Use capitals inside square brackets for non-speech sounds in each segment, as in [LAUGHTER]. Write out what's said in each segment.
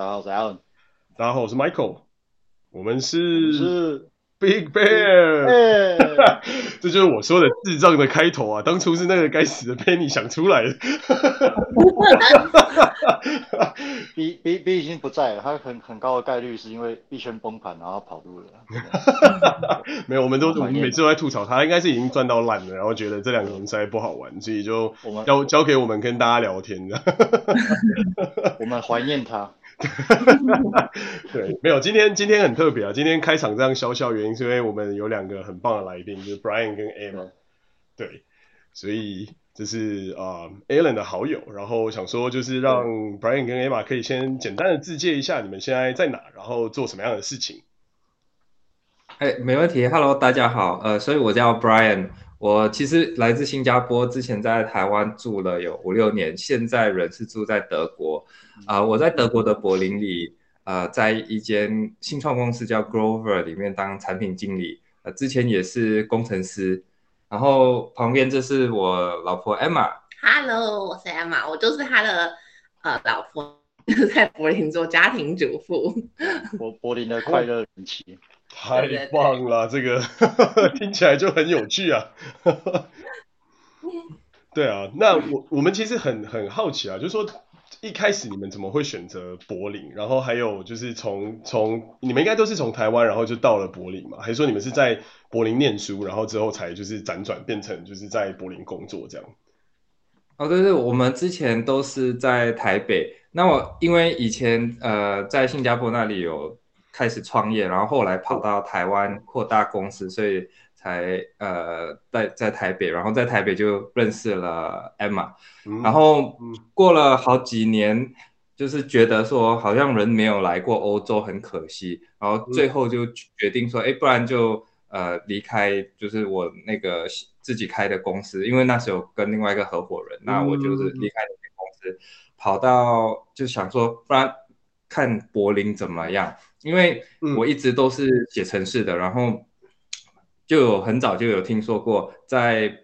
大家好，我是 Alan。大家好，我是 Michael。我们是，是 Big Bear。欸、[LAUGHS] 这就是我说的智障的开头啊！当初是那个该死的 Penny 想出来的。B B B 已经不在了，他很很高的概率是因为币圈崩盘，然后跑路了。[LAUGHS] 没有，我们都我们每次都在吐槽他，应该是已经赚到烂了，然后觉得这两年实在不好玩，所以就交交给我们跟大家聊天的。[LAUGHS] 我们怀念他。[LAUGHS] 对，没有，今天今天很特别啊！今天开场这样笑笑，原因是因为我们有两个很棒的来宾，就是 Brian 跟 Emma。对，所以这是啊、呃、Alan 的好友，然后想说就是让 Brian 跟 Emma 可以先简单的自介一下你们现在在哪，然后做什么样的事情。哎，没问题。Hello，大家好，呃，所以我叫 Brian，我其实来自新加坡，之前在台湾住了有五六年，现在人是住在德国。啊、呃，我在德国的柏林里，呃，在一间新创公司叫 Grover 里面当产品经理，呃，之前也是工程师。然后旁边这是我老婆 Emma。Hello，我是 Emma，我就是她的呃老婆，[LAUGHS] 在柏林做家庭主妇。[LAUGHS] 柏柏林的快乐神奇，太棒了，这个听起来就很有趣啊。[LAUGHS] 对啊，那我我们其实很很好奇啊，就是说。一开始你们怎么会选择柏林？然后还有就是从从你们应该都是从台湾，然后就到了柏林嘛？还是说你们是在柏林念书，然后之后才就是辗转变成就是在柏林工作这样？哦，对对，我们之前都是在台北。那我因为以前呃在新加坡那里有开始创业，然后后来跑到台湾扩大公司，所以。才呃在在台北，然后在台北就认识了 Emma，、嗯、然后过了好几年，就是觉得说好像人没有来过欧洲很可惜，然后最后就决定说，哎、嗯，不然就呃离开，就是我那个自己开的公司，因为那时候跟另外一个合伙人，那我就是离开那间公司，嗯、跑到就想说，不然看柏林怎么样？因为我一直都是写城市的，然后。就有很早就有听说过，在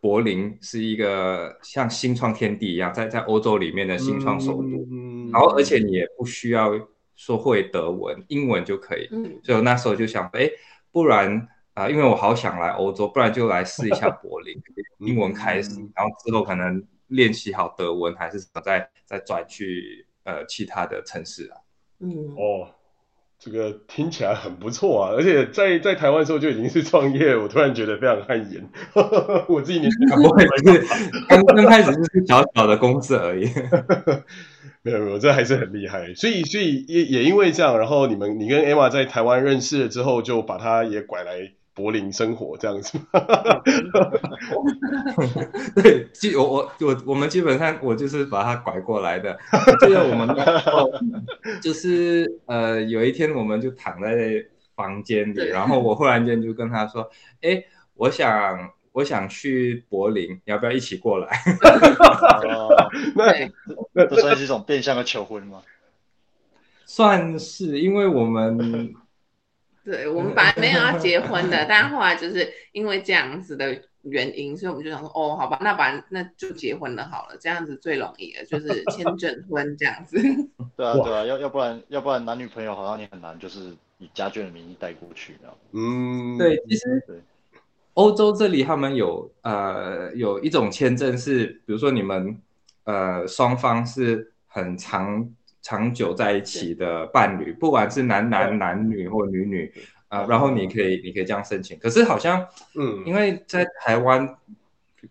柏林是一个像新创天地一样，在在欧洲里面的新创首都。嗯，然后而且你也不需要说会德文，英文就可以。嗯，所以我那时候就想，哎，不然啊、呃，因为我好想来欧洲，不然就来试一下 [LAUGHS] 柏林，英文开始，然后之后可能练习好德文还是什么，再再转去呃其他的城市啊。嗯，哦。这个听起来很不错啊，而且在在台湾的时候就已经是创业，我突然觉得非常汗颜。[LAUGHS] 我自己年纪不会是刚刚开始就是小小的公司而已。[LAUGHS] 没有没有，这还是很厉害。所以所以也也因为这样，然后你们你跟 Emma 在台湾认识了之后，就把她也拐来。柏林生活这样子，[LAUGHS] 对，基我我我我们基本上我就是把他拐过来的。记得我们就是呃有一天我们就躺在房间里，然后我忽然间就跟他说：“哎，我想我想去柏林，你要不要一起过来？” [LAUGHS] 那那不算是一种变相的求婚吗？算是，因为我们。对，我们本来没有要结婚的，但后来就是因为这样子的原因，所以我们就想说，哦，好吧，那把那就结婚了好了，这样子最容易了，就是签证婚这样子。[LAUGHS] 对啊，对啊，要要不然要不然男女朋友好像你很难就是以家眷的名义带过去的。嗯，对，其实对欧洲这里他们有呃有一种签证是，比如说你们呃双方是很长。长久在一起的伴侣，不管是男男、男女或女女，啊，然后你可以，你可以这样申请。可是好像，嗯，因为在台湾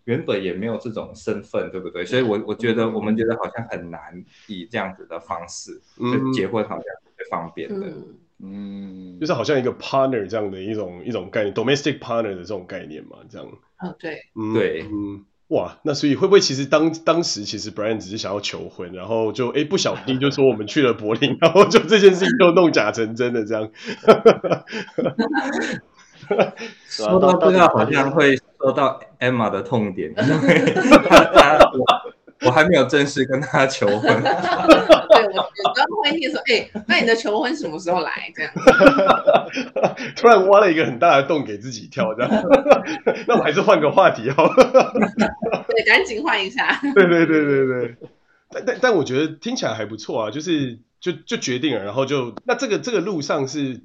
原本也没有这种身份，对不对？所以我我觉得，我们觉得好像很难以这样子的方式，就结婚好像最方便的，嗯，就是好像一个 partner 这样的一种一种概念，domestic partner 的这种概念嘛，这样。哦，对，对，嗯。哇，那所以会不会其实当当时其实 Brian 只是想要求婚，然后就哎不小心就说我们去了柏林，[LAUGHS] 然后就这件事情就弄假成真的这样。说到这个好像会说到 Emma 的痛点，因为他他我我还没有正式跟他求婚。[LAUGHS] 对，我我刚刚会听说，哎、欸，那你的求婚什么时候来？这样，[LAUGHS] 突然挖了一个很大的洞给自己跳，这样。[LAUGHS] 那我还是换个话题好了。对，赶紧换一下。对对对对对。但但但我觉得听起来还不错啊，就是就就决定了，然后就那这个这个路上是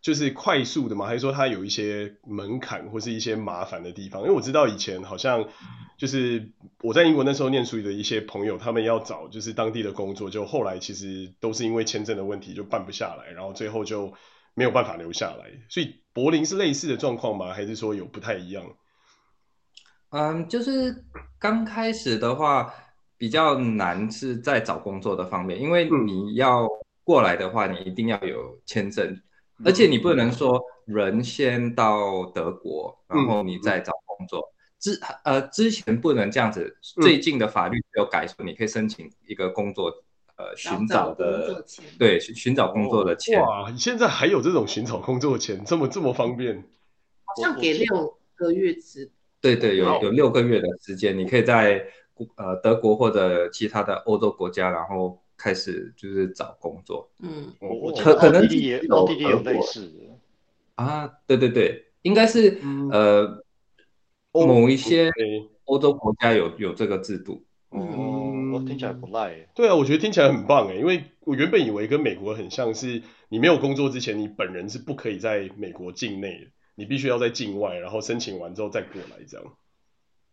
就是快速的吗？还是说它有一些门槛或是一些麻烦的地方？因为我知道以前好像就是我在英国那时候念书的一些朋友，他们要找就是当地的工作，就后来其实都是因为签证的问题就办不下来，然后最后就没有办法留下来。所以柏林是类似的状况吗？还是说有不太一样？嗯，就是刚开始的话比较难是在找工作的方面，因为你要过来的话，你一定要有签证，而且你不能说人先到德国，然后你再找工作。之呃之前不能这样子，最近的法律有改说，你可以申请一个工作呃寻找的对寻找工作的签。哇，现在还有这种寻找工作的钱，这么这么方便？好像给六个月之。对对，有有六个月的时间，你可以在呃德国或者其他的欧洲国家，然后开始就是找工作。嗯，我可可能弟弟也有弟弟有类似的啊，对对对，应该是、嗯、呃某一些欧洲国家有有这个制度。嗯，我听起来不赖。对啊，我觉得听起来很棒哎，因为我原本以为跟美国很像是，你没有工作之前，你本人是不可以在美国境内的。你必须要在境外，然后申请完之后再过来，这样。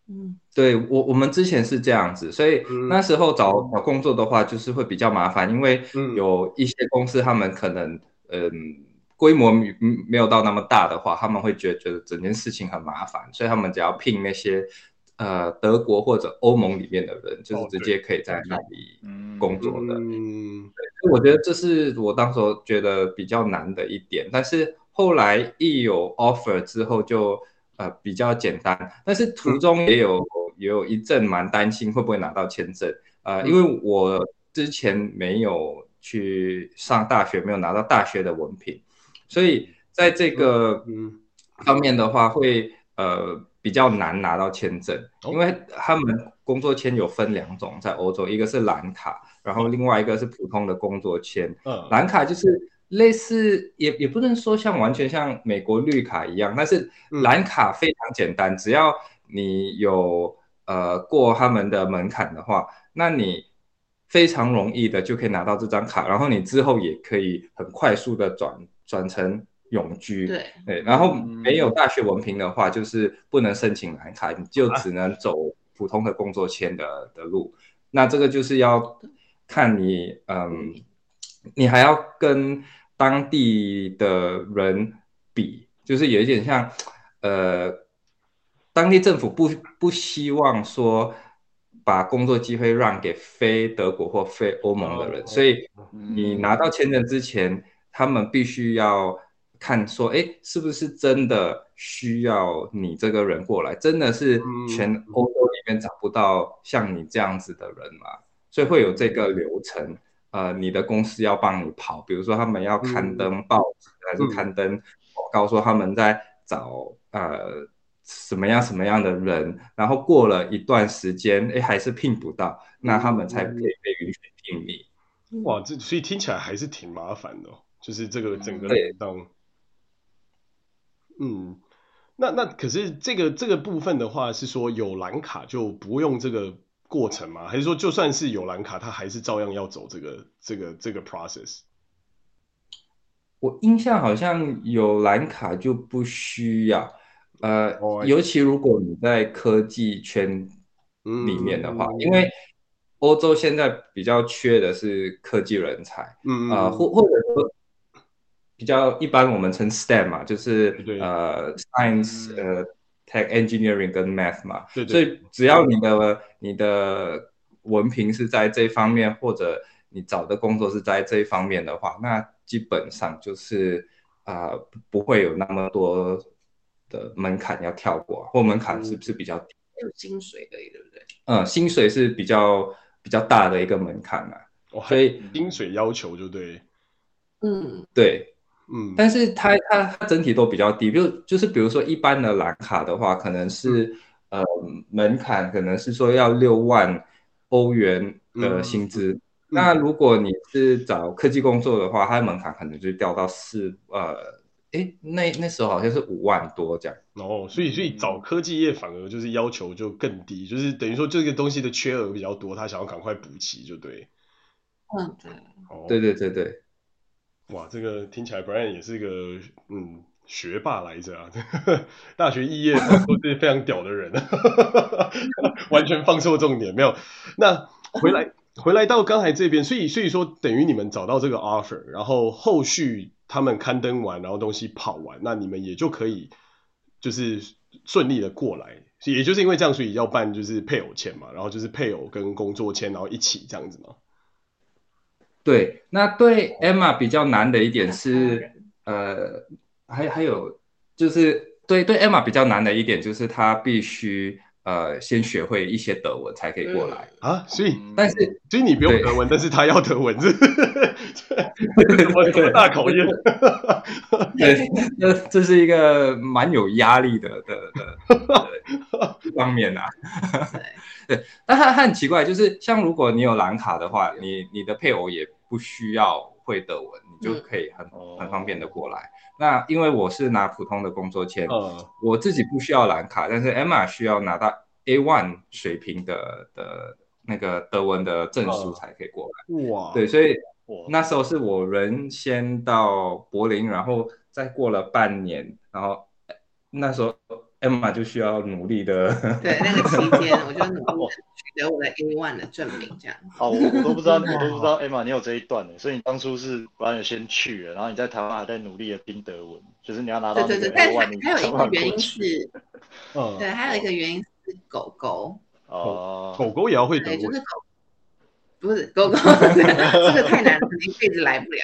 嗯，对我我们之前是这样子，所以那时候找、嗯、找工作的话，就是会比较麻烦，因为有一些公司他们可能嗯、呃、规模没有到那么大的话，他们会觉得觉得整件事情很麻烦，所以他们只要聘那些呃德国或者欧盟里面的人，就是直接可以在那里工作的。嗯，所以我觉得这是我当时觉得比较难的一点，但是。后来一有 offer 之后就呃比较简单，但是途中也有、嗯、也有一阵蛮担心会不会拿到签证，呃，嗯、因为我之前没有去上大学，没有拿到大学的文凭，所以在这个方面的话会呃比较难拿到签证，因为他们工作签有分两种，在欧洲一个是蓝卡，然后另外一个是普通的工作签，嗯，蓝卡就是。类似也也不能说像完全像美国绿卡一样，但是蓝卡非常简单，嗯、只要你有呃过他们的门槛的话，那你非常容易的就可以拿到这张卡，然后你之后也可以很快速的转转成永居。对对，然后没有大学文凭的话，就是不能申请蓝卡，你就只能走普通的工作签的的路。那这个就是要看你嗯。你还要跟当地的人比，就是有一点像，呃，当地政府不不希望说把工作机会让给非德国或非欧盟的人，所以你拿到签证之前，他们必须要看说，哎，是不是真的需要你这个人过来？真的是全欧洲里面找不到像你这样子的人吗？所以会有这个流程。呃，你的公司要帮你跑，比如说他们要刊登报纸，嗯、还是刊登广告，说他们在找、嗯、呃什么样什么样的人，然后过了一段时间，哎，还是聘不到，那他们才可以被允许聘你。哇，这所以听起来还是挺麻烦的，就是这个整个流动。嗯，那那可是这个这个部分的话，是说有蓝卡就不用这个。过程吗？还是说就算是有蓝卡，他还是照样要走这个这个这个 process？我印象好像有蓝卡就不需要，呃，oh, 尤其如果你在科技圈里面的话，嗯、因为欧洲现在比较缺的是科技人才，嗯啊，或、呃、或者说比较一般我们称 STEM 嘛，就是对呃 science 呃。Tech Engineering 跟 Math 嘛，对对，所以只要你的你的文凭是在这方面，或者你找的工作是在这一方面的话，那基本上就是啊、呃、不会有那么多的门槛要跳过，或门槛是不是比较低？有薪水的，对不对？嗯，薪水是比较比较大的一个门槛啊，哦、所以薪水要求就对，嗯，对。嗯，但是它它它整体都比较低，就就是比如说一般的蓝卡的话，可能是、嗯、呃门槛可能是说要六万欧元的薪资。嗯、那如果你是找科技工作的话，它的门槛可能就掉到四呃，哎那那时候好像是五万多这样。哦，所以所以找科技业反而就是要求就更低，就是等于说这个东西的缺额比较多，他想要赶快补齐就对。嗯，对。哦，对对对对。哇，这个听起来 Brian 也是一个嗯学霸来着啊，[LAUGHS] 大学毕业都是非常屌的人，[LAUGHS] 完全放错重点没有。那回来回来到刚才这边，所以所以说等于你们找到这个 offer，然后后续他们刊登完，然后东西跑完，那你们也就可以就是顺利的过来。也就是因为这样，所以要办就是配偶签嘛，然后就是配偶跟工作签，然后一起这样子嘛。对，那对 Emma 比较难的一点是，呃，还还有就是对对 Emma 比较难的一点就是她必须呃先学会一些德文才可以过来。啊，所以但是所以你不用德文，但是她要德文，[LAUGHS] 这这么大考验？对，这这是一个蛮有压力的的的方面啊。[LAUGHS] 对，[LAUGHS] 但他很奇怪，就是像如果你有蓝卡的话，你你的配偶也不需要会德文，你就可以很、嗯、很方便的过来。哦、那因为我是拿普通的工作签，嗯、我自己不需要蓝卡，但是 Emma 需要拿到 A one 水平的的那个德文的证书才可以过来。哇，对，所以那时候是我人先到柏林，然后再过了半年，然后那时候。Emma 就需要努力的，[LAUGHS] 对那个期间，我就努力取得我的 A1 的证明，这样。好，我我都不知道，[LAUGHS] 我都不知道 Emma 你有这一段呢，所以你当初是不然先去了，然后你在台湾还在努力的拼德文，就是你要拿到。对对对，但是还有一个原因是，嗯，对，还有一个原因是狗狗。哦，狗狗也要会德文。就是狗，不是狗狗，[LAUGHS] 这个太难了，一辈子来不了。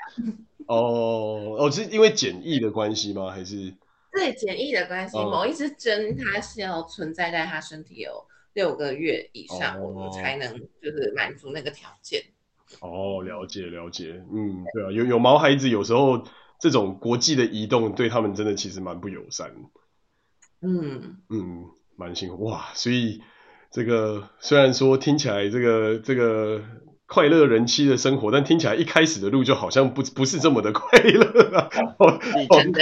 哦哦，是因为检疫的关系吗？还是？对简易的关系，哦、某一支针它是要存在在他身体有六个月以上，哦、我们才能就是满足那个条件。哦，了解了解，嗯，对啊，有有毛孩子有时候这种国际的移动对他们真的其实蛮不友善。嗯嗯，蛮辛苦哇，所以这个虽然说听起来这个这个。快乐人妻的生活，但听起来一开始的路就好像不不是这么的快乐啊！[LAUGHS] 真的，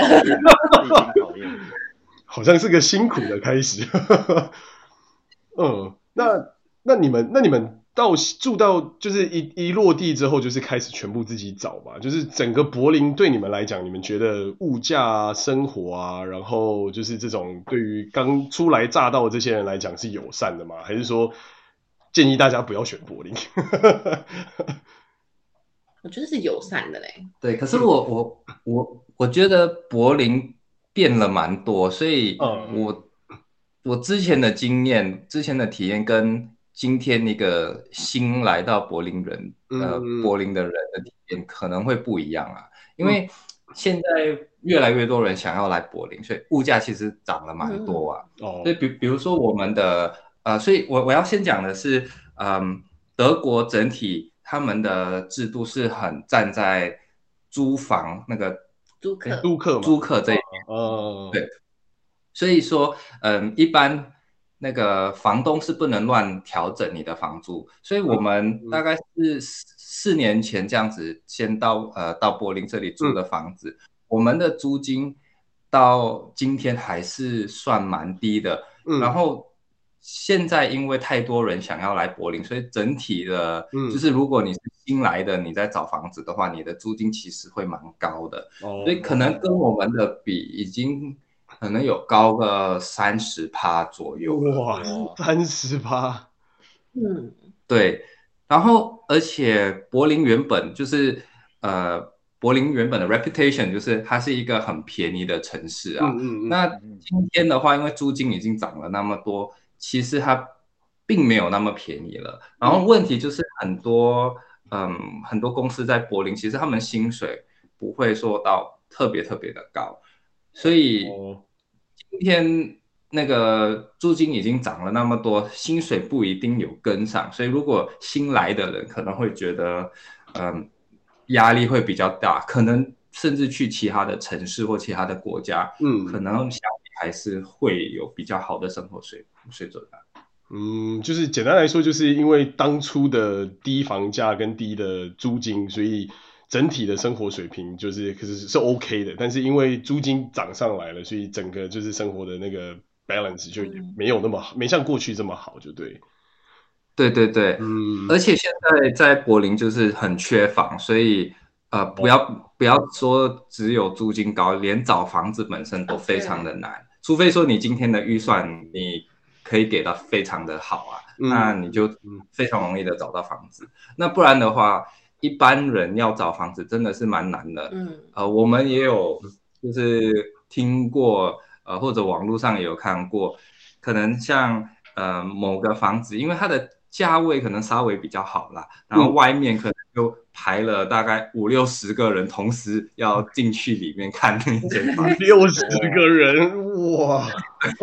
[LAUGHS] 好像是个辛苦的开始。[LAUGHS] 嗯，那那你们那你们到住到就是一一落地之后，就是开始全部自己找吧。就是整个柏林对你们来讲，你们觉得物价啊、生活啊，然后就是这种对于刚初来乍到的这些人来讲是友善的吗？还是说？建议大家不要选柏林，[LAUGHS] 我觉得是友善的嘞。对，可是我我我我觉得柏林变了蛮多，所以我我之前的经验、之前的体验跟今天那个新来到柏林人呃柏林的人的体验可能会不一样啊，因为现在越来越多人想要来柏林，所以物价其实涨了蛮多啊。哦，所以比比如说我们的。啊、呃，所以我我要先讲的是，嗯，德国整体他们的制度是很站在租房那个租客租客租客这一边，哦，对，所以说，嗯，一般那个房东是不能乱调整你的房租，所以我们大概是四年前这样子先到呃到柏林这里租的房子，嗯、我们的租金到今天还是算蛮低的，嗯、然后。现在因为太多人想要来柏林，所以整体的，嗯，就是如果你是新来的，你在找房子的话，你的租金其实会蛮高的，哦，所以可能跟我们的比，已经可能有高个三十趴左右。哇，三十趴，嗯，对。然后，而且柏林原本就是，呃，柏林原本的 reputation 就是它是一个很便宜的城市啊。嗯嗯。那今天的话，因为租金已经涨了那么多。其实它并没有那么便宜了，然后问题就是很多，嗯，很多公司在柏林，其实他们薪水不会说到特别特别的高，所以今天那个租金已经涨了那么多，薪水不一定有跟上，所以如果新来的人可能会觉得，嗯，压力会比较大，可能甚至去其他的城市或其他的国家，嗯，可能相比还是会有比较好的生活水平。水准的，嗯，就是简单来说，就是因为当初的低房价跟低的租金，所以整体的生活水平就是可是是 OK 的。但是因为租金涨上来了，所以整个就是生活的那个 balance 就没有那么好，没像过去这么好，就对。对对对，嗯，而且现在在柏林就是很缺房，所以呃，不要不要说只有租金高，连找房子本身都非常的难，除非说你今天的预算你可以给到非常的好啊，嗯、那你就非常容易的找到房子。嗯、那不然的话，一般人要找房子真的是蛮难的。嗯，呃，我们也有就是听过，呃，或者网络上也有看过，可能像呃某个房子，因为它的价位可能稍微比较好啦，然后外面可能就排了大概五六十个人，同时要进去里面看那间房。[LAUGHS] 六十个人，哇！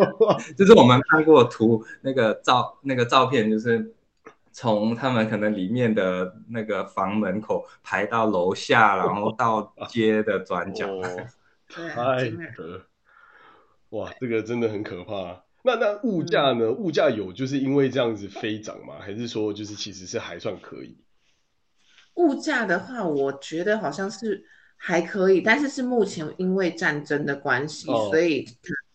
[LAUGHS] 就是我们看过图，那个照那个照片，就是从他们可能里面的那个房门口排到楼下，然后到街的转角。哦 [LAUGHS] 太可，哇，这个真的很可怕。那那物价呢？物价有就是因为这样子飞涨吗？还是说就是其实是还算可以？物价的话，我觉得好像是还可以，但是是目前因为战争的关系，哦、所以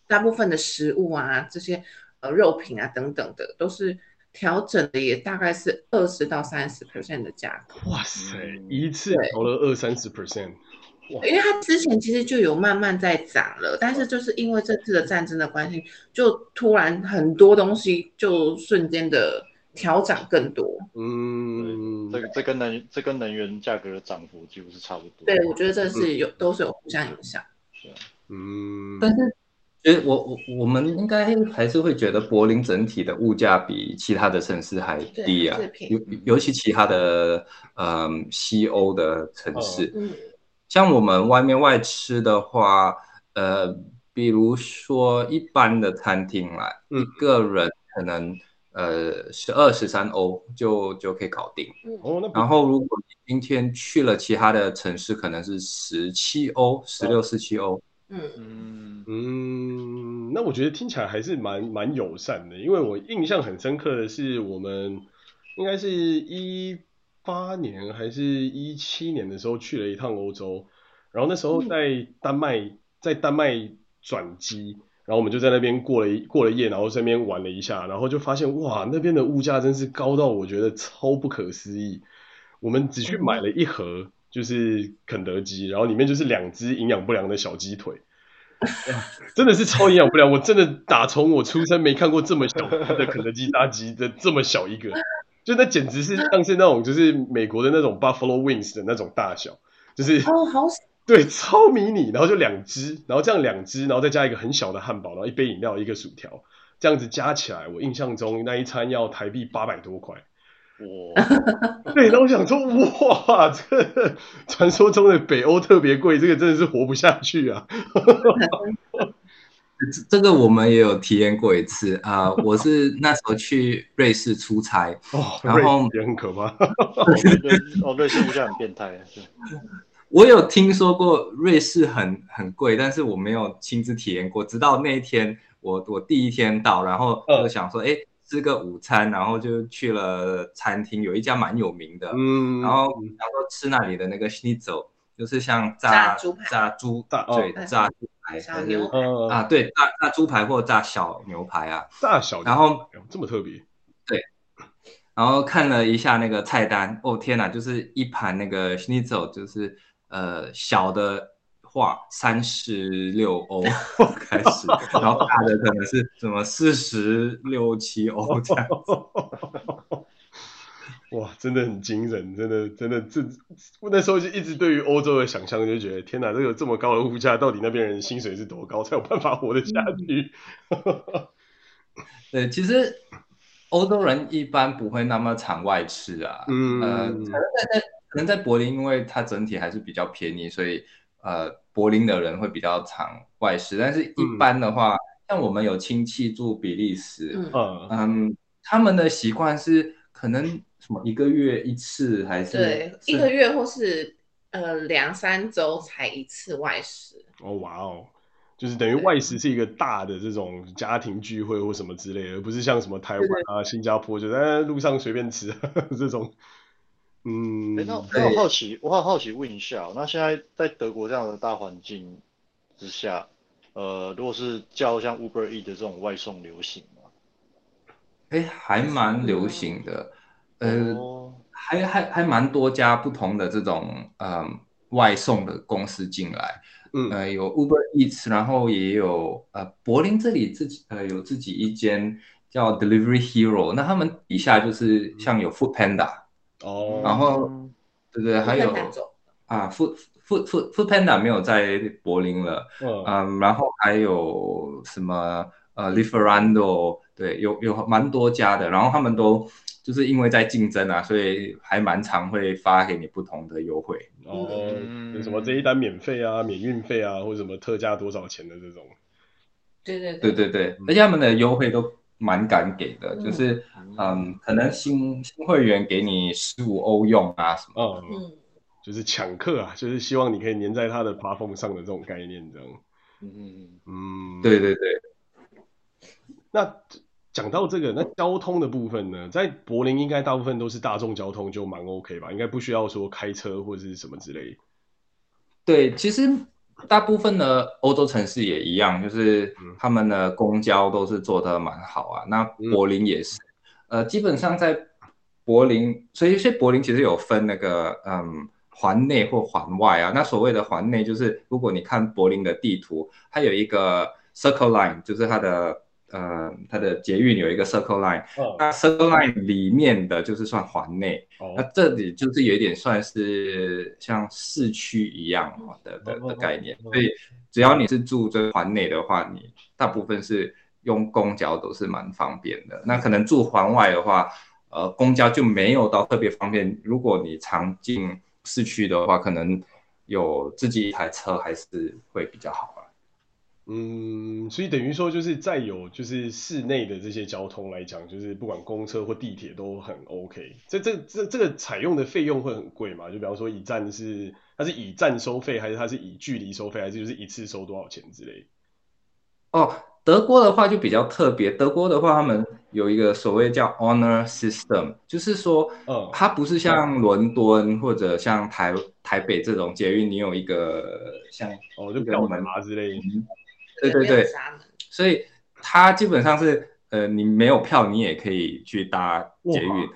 大部分的食物啊，这些呃肉品啊等等的都是调整的，也大概是二十到三十 percent 的价格。哇塞，一次调了二三十 percent。因为它之前其实就有慢慢在涨了，但是就是因为这次的战争的关系，就突然很多东西就瞬间的调涨更多。嗯，这个这跟能这跟能源价格的涨幅几乎是差不多。对，我觉得这是有、嗯、都是有互相影响。是啊，嗯，但是其实我我我们应该还是会觉得柏林整体的物价比其他的城市还低啊，尤尤其其他的嗯西欧的城市。嗯像我们外面外吃的话，呃，比如说一般的餐厅来，嗯、一个人可能呃十二十三欧就就可以搞定。嗯、然后如果你今天去了其他的城市，可能是十七欧、十六、十七欧。嗯嗯嗯，那我觉得听起来还是蛮蛮友善的，因为我印象很深刻的是，我们应该是一。八年还是一七年的时候去了一趟欧洲，然后那时候在丹麦，在丹麦转机，然后我们就在那边过了一过了夜，然后在那边玩了一下，然后就发现哇，那边的物价真是高到我觉得超不可思议。我们只去买了一盒，就是肯德基，然后里面就是两只营养不良的小鸡腿，真的是超营养不良。我真的打从我出生没看过这么小的肯德基炸鸡的这么小一个。就那简直是像是那种就是美国的那种 Buffalo Wings 的那种大小，就是哦好对 [LAUGHS] 超迷你，然后就两只，然后这样两只，然后再加一个很小的汉堡，然后一杯饮料一个薯条，这样子加起来，我印象中那一餐要台币八百多块。哇，对，然后我想说哇，这个传说中的北欧特别贵，这个真的是活不下去啊。[LAUGHS] 这个我们也有体验过一次啊、呃，我是那时候去瑞士出差，哦、然后也很可怕。哦，瑞士物价很变态。我有听说过瑞士很很贵，但是我没有亲自体验过。直到那一天，我我第一天到，然后就想说，哎、嗯，吃个午餐，然后就去了餐厅，有一家蛮有名的，嗯，然后然后吃那里的那个 Schnitzel，就是像炸炸猪排、炸猪大对炸。小牛啊，对，炸炸猪排或炸小牛排啊，炸小牛排，然后这么特别，对，然后看了一下那个菜单，哦天哪，就是一盘那个 Schnitzel，就是呃小的话三十六欧 [LAUGHS] 开始，然后大的可能是什么四十六七欧这样子。[LAUGHS] 哇，真的很惊人，真的，真的，这我那时候就一直对于欧洲的想象就觉得，天哪，这个这么高的物价，到底那边人薪水是多高才有办法活得下去？嗯、[LAUGHS] 对，其实欧洲人一般不会那么常外吃啊，嗯，呃，可能在可能在柏林，因为它整体还是比较便宜，所以呃，柏林的人会比较常外食，但是一般的话，嗯、像我们有亲戚住比利时，嗯嗯，他们的习惯是可能。什么一个月一次还是？对，一个月或是呃两三周才一次外食。哦哇哦，就是等于外食是一个大的这种家庭聚会或什么之类的，而不是像什么台湾啊、新加坡就在路上随便吃 [LAUGHS] 这种。嗯，欸、那我很好奇，我很好奇问一下，那现在在德国这样的大环境之下，呃，如果是叫像 Uber Eats 的这种外送流行吗？哎、欸，还蛮流行的。呃，哦、还还还蛮多家不同的这种呃外送的公司进来，嗯，呃，有 Uber Eats，然后也有呃柏林这里自己呃有自己一间叫 Delivery Hero，那他们底下就是像有 Food Panda，哦，然后对对，还有啊 Food Food Food Food Panda 没有在柏林了，嗯，嗯，然后还有什么呃 Lieferando，对，有有蛮多家的，然后他们都。就是因为在竞争啊，所以还蛮常会发给你不同的优惠。哦，有什么这一单免费啊、免运费啊，或者什么特价多少钱的这种。对对对对对，而且他们的优惠都蛮敢给的，嗯、就是嗯，可能新新会员给你十五欧用啊什么。嗯，就是抢客啊，就是希望你可以粘在他的 platform 上的这种概念，这样。嗯嗯嗯，对对对。那。讲到这个，那交通的部分呢，在柏林应该大部分都是大众交通，就蛮 OK 吧？应该不需要说开车或者是什么之类。对，其实大部分的欧洲城市也一样，就是他们的公交都是做的蛮好啊。那柏林也是，嗯、呃，基本上在柏林，所以有些柏林其实有分那个嗯环内或环外啊。那所谓的环内，就是如果你看柏林的地图，它有一个 Circle Line，就是它的。呃，它的捷运有一个 Circle Line，哦、那 Circle Line 里面的就是算环内，哦、那这里就是有一点算是像市区一样的的的概念，哦、所以只要你是住这环内的话，你大部分是用公交都是蛮方便的。那可能住环外的话，呃，公交就没有到特别方便。如果你常进市区的话，可能有自己一台车还是会比较好。嗯，所以等于说就是再有就是市内的这些交通来讲，就是不管公车或地铁都很 OK。这这这这个采用的费用会很贵嘛？就比方说一站是它是以站收费，还是它是以距离收费，还是就是一次收多少钱之类？哦，德国的话就比较特别。德国的话，他们有一个所谓叫 Honor System，就是说，嗯，它不是像伦敦或者像台台北这种捷运，你有一个像哦，就票门啊之类的。对对对，所以它基本上是，呃，你没有票，你也可以去搭捷运。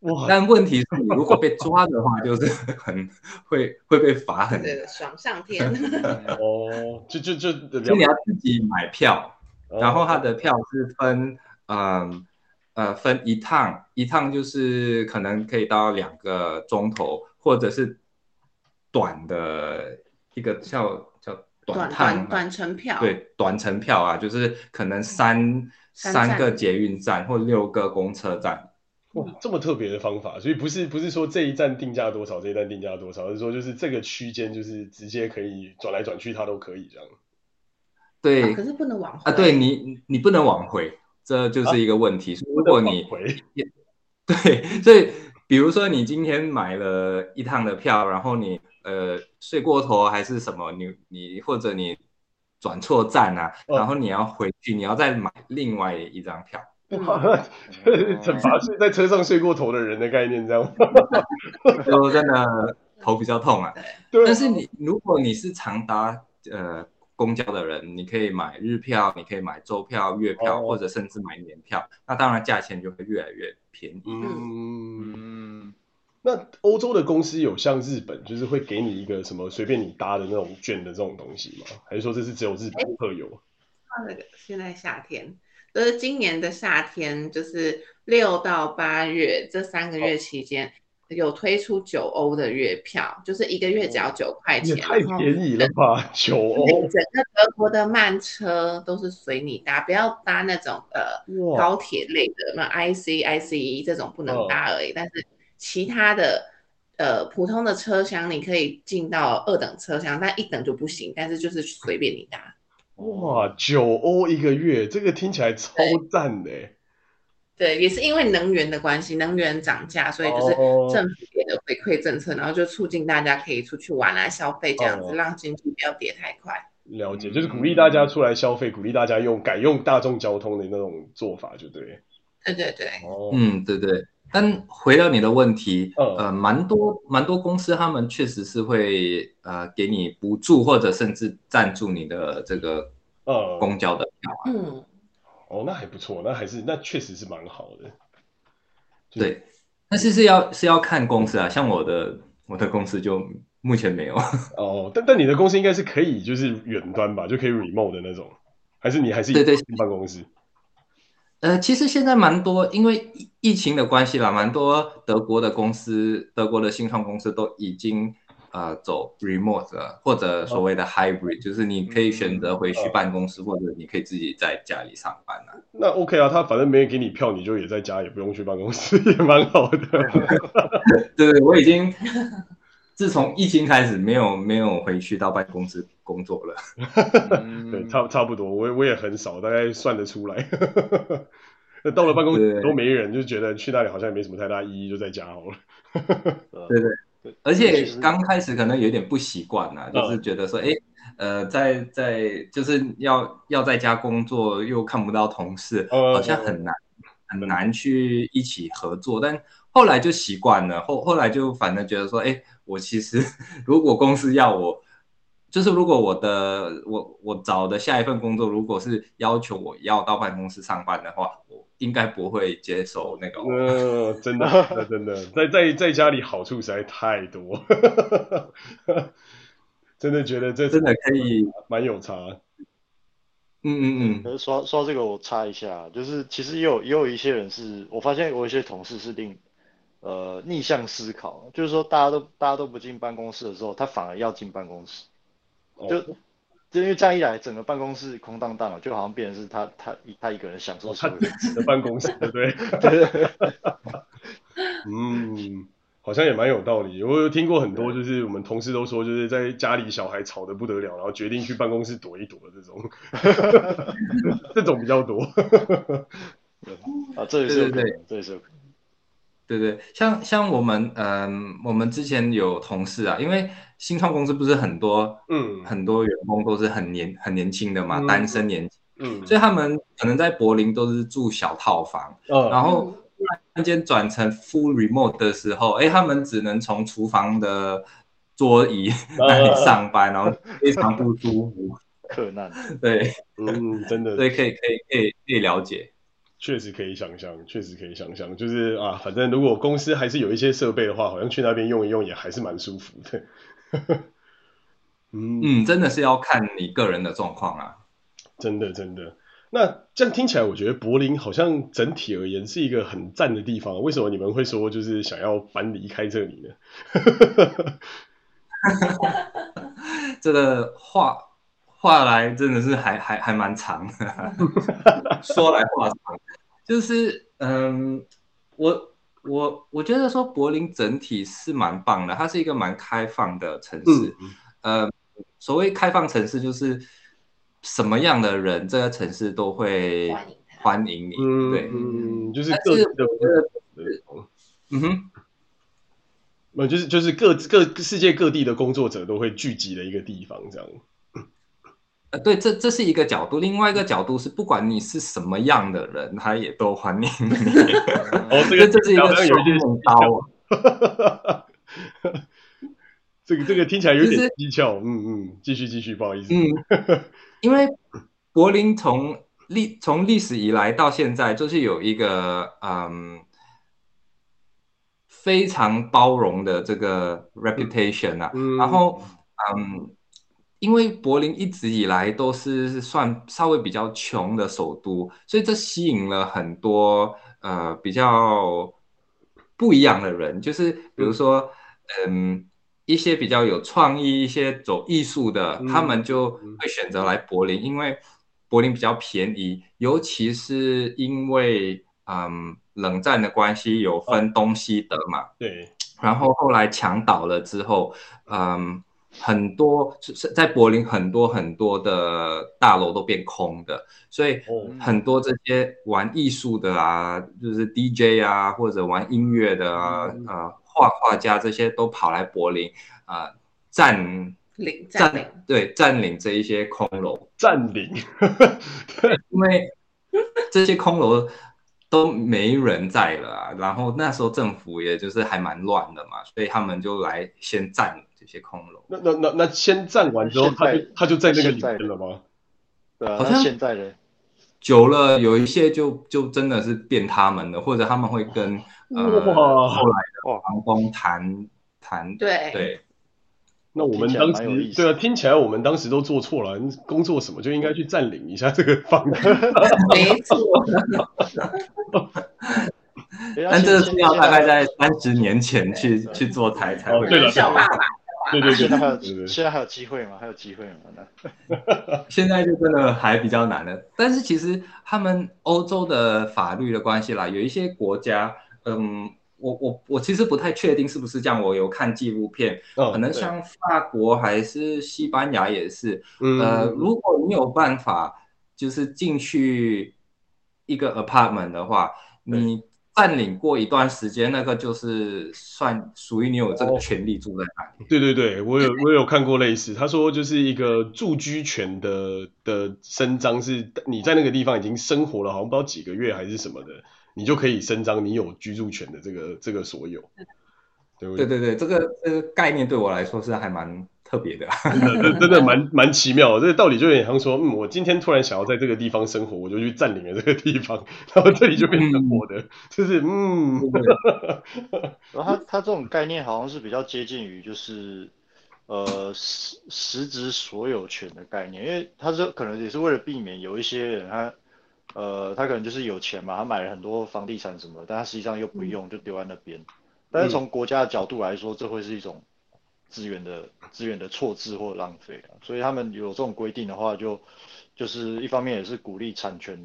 哇！但问题是，你如果被抓的话，就是很会会被罚很。对，爽上天。[LAUGHS] 哦，就就就，就你要自己买票，然后他的票是分，嗯呃，分一趟，一趟就是可能可以到两个钟头，或者是短的一个叫。短短短程票，对，短程票啊，就是可能三三,三个捷运站或六个公车站。哇，这么特别的方法，所以不是不是说这一站定价多少，这一站定价多少，而是说就是这个区间就是直接可以转来转去，它都可以这样。对，啊、可是不能往回啊，对你你不能往回，这就是一个问题。啊、如果你 [LAUGHS] 对，所以比如说你今天买了一趟的票，然后你。呃，睡过头还是什么？你你或者你转错站啊，哦、然后你要回去，你要再买另外一张票。[LAUGHS] 惩罚是在车上睡过头的人的概念，这样 [LAUGHS] 就真的头比较痛啊。[LAUGHS] 对。但是你如果你是常搭呃公交的人，你可以买日票，你可以买周票、月票，哦、或者甚至买年票，那当然价钱就会越来越便宜。嗯。嗯那欧洲的公司有像日本，就是会给你一个什么随便你搭的那种券的这种东西吗？还是说这是只有日本特有？那个现在夏天，就是今年的夏天，就是六到八月这三个月期间，哦、有推出九欧的月票，就是一个月只要九块钱，太便宜了吧？九欧，整个德国的慢车都是随你搭，不要搭那种呃高铁类的，那 IC、ICE 这种不能搭而已，哦、但是。其他的呃普通的车厢你可以进到二等车厢，但一等就不行。但是就是随便你搭。哇，九欧一个月，这个听起来超赞的。对，也是因为能源的关系，能源涨价，所以就是政府给的回馈政策，然后就促进大家可以出去玩啊、消费这样子，让经济不要跌太快。了解，就是鼓励大家出来消费，鼓励大家用改用大众交通的那种做法，就对。对对对。哦，嗯，对对。但回到你的问题，嗯、呃，蛮多蛮多公司，他们确实是会呃给你补助或者甚至赞助你的这个呃公交的票，啊。嗯，哦，那还不错，那还是那确实是蛮好的。对，但是是要是要看公司啊，像我的我的公司就目前没有。[LAUGHS] 哦，但但你的公司应该是可以就是远端吧，就可以 remote 的那种，还是你还是对对办公室？呃，其实现在蛮多，因为疫情的关系啦，蛮多德国的公司，德国的新创公司都已经。呃，走 remote 或者所谓的 hybrid，、哦、就是你可以选择回去办公室，嗯、或者你可以自己在家里上班啊。那 OK 啊，他反正没人给你票，你就也在家，也不用去办公室，[LAUGHS] 也蛮好的。[LAUGHS] 对对，我已经自从疫情开始，没有没有回去到办公室工作了。[LAUGHS] 对，差差不多，我我也很少，大概算得出来。[LAUGHS] 那到了办公室都没人，就觉得去那里好像也没什么太大意义，就在家好了。对对。而且刚开始可能有点不习惯啊，就是觉得说，哎，呃，在在就是要要在家工作，又看不到同事，好像很难很难去一起合作。但后来就习惯了，后后来就反正觉得说，哎，我其实如果公司要我，就是如果我的我我找的下一份工作，如果是要求我要到办公室上班的话，我。应该不会接受那个，嗯，真的，[LAUGHS] 真的，在在在家里好处实在太多，[LAUGHS] 真的觉得这真的可以蛮有差。嗯嗯嗯。说说这个我插一下，就是其实也有也有一些人是，我发现我有一些同事是定呃逆向思考，就是说大家都大家都不进办公室的时候，他反而要进办公室，就。哦就因为这样一来，整个办公室空荡荡了，就好像变成是他他他一个人享受他自己的办公室，对不对？[LAUGHS] [LAUGHS] 嗯，好像也蛮有道理。我有听过很多，就是我们同事都说，就是在家里小孩吵得不得了，然后决定去办公室躲一躲的这种，[LAUGHS] 这种比较多。啊，这也是对，这也是。对对，像像我们，嗯，我们之前有同事啊，因为新创公司不是很多，嗯，很多员工都是很年很年轻的嘛，嗯、单身年轻，嗯，所以他们可能在柏林都是住小套房，嗯，然后突然间转成 full remote 的时候，哎，他们只能从厨房的桌椅那里上班，嗯、然后 [LAUGHS] 非常不舒服，克难，[LAUGHS] 对，嗯，真的，对可以可以可以可以了解。确实可以想象，确实可以想象，就是啊，反正如果公司还是有一些设备的话，好像去那边用一用也还是蛮舒服的。[LAUGHS] 嗯嗯，真的是要看你个人的状况啊。真的真的，那这样听起来，我觉得柏林好像整体而言是一个很赞的地方。为什么你们会说就是想要搬离开这里呢？[LAUGHS] 这个话话来真的是还还还蛮长的，[LAUGHS] 说来话长。就是嗯，我我我觉得说柏林整体是蛮棒的，它是一个蛮开放的城市。嗯、呃，所谓开放城市，就是什么样的人，这个城市都会欢迎你。嗯、对，嗯，就是各是嗯哼，那就是就是各各世界各地的工作者都会聚集的一个地方，这样。呃，对，这这是一个角度，另外一个角度是，不管你是什么样的人，他也都欢迎你。[LAUGHS] 哦，这个这是一个双刃刀。[LAUGHS] 这个这个听起来有点蹊跷，嗯嗯，继续继续，不好意思。嗯，[LAUGHS] 因为柏林从历从历史以来到现在，就是有一个嗯非常包容的这个 reputation 啊，嗯、然后嗯。因为柏林一直以来都是算稍微比较穷的首都，所以这吸引了很多呃比较不一样的人，就是比如说嗯一些比较有创意、一些走艺术的，他们就会选择来柏林，因为柏林比较便宜，尤其是因为嗯冷战的关系有分东西德嘛，对，然后后来墙倒了之后，嗯。很多是在柏林，很多很多的大楼都变空的，所以很多这些玩艺术的啊，就是 DJ 啊，或者玩音乐的啊，呃，画画家这些都跑来柏林啊，呃，占领占领，对，占领这一些空楼，占领，对，因为这些空楼都没人在了啊，然后那时候政府也就是还蛮乱的嘛，所以他们就来先占。这些空楼，那那那那先占完之后，他就他就在那个里面了吗？对啊，好像现在的久了有一些就就真的是变他们的，或者他们会跟呃后来的房东谈谈对对。那我们当时对啊，听起来我们当时都做错了，工作什么就应该去占领一下这个房子。没错。[LAUGHS] 但这个是要大概在三十年前去去做台才会。对了，小爸爸。对对对，那还有现在还有机会吗？还有机会吗？那 [LAUGHS] 现在就真的还比较难了。但是其实他们欧洲的法律的关系啦，有一些国家，嗯。我我我其实不太确定是不是这样。我有看纪录片，可能像法国还是西班牙也是。呃，如果你有办法就是进去一个 apartment 的话，你占领过一段时间，那个就是算属于你有这个权利住在那里。对对对，我有我有看过类似，他说就是一个住居权的的伸张，是你在那个地方已经生活了，好像不知道几个月还是什么的。你就可以伸张你有居住权的这个这个所有，对不对？对对对，这个这个概念对我来说是还蛮特别的，[LAUGHS] 真的真的蛮蛮奇妙的。这个道理就有点像说，嗯，我今天突然想要在这个地方生活，我就去占领了这个地方，然后这里就变成我的，嗯、[LAUGHS] 就是嗯。[LAUGHS] 然后他他这种概念好像是比较接近于就是呃实实质所有权的概念，因为他这可能也是为了避免有一些人他。呃，他可能就是有钱嘛，他买了很多房地产什么，但他实际上又不用，就丢在那边。但是从国家的角度来说，这会是一种资源的资源的错置或浪费啊。所以他们有这种规定的话就，就就是一方面也是鼓励产权，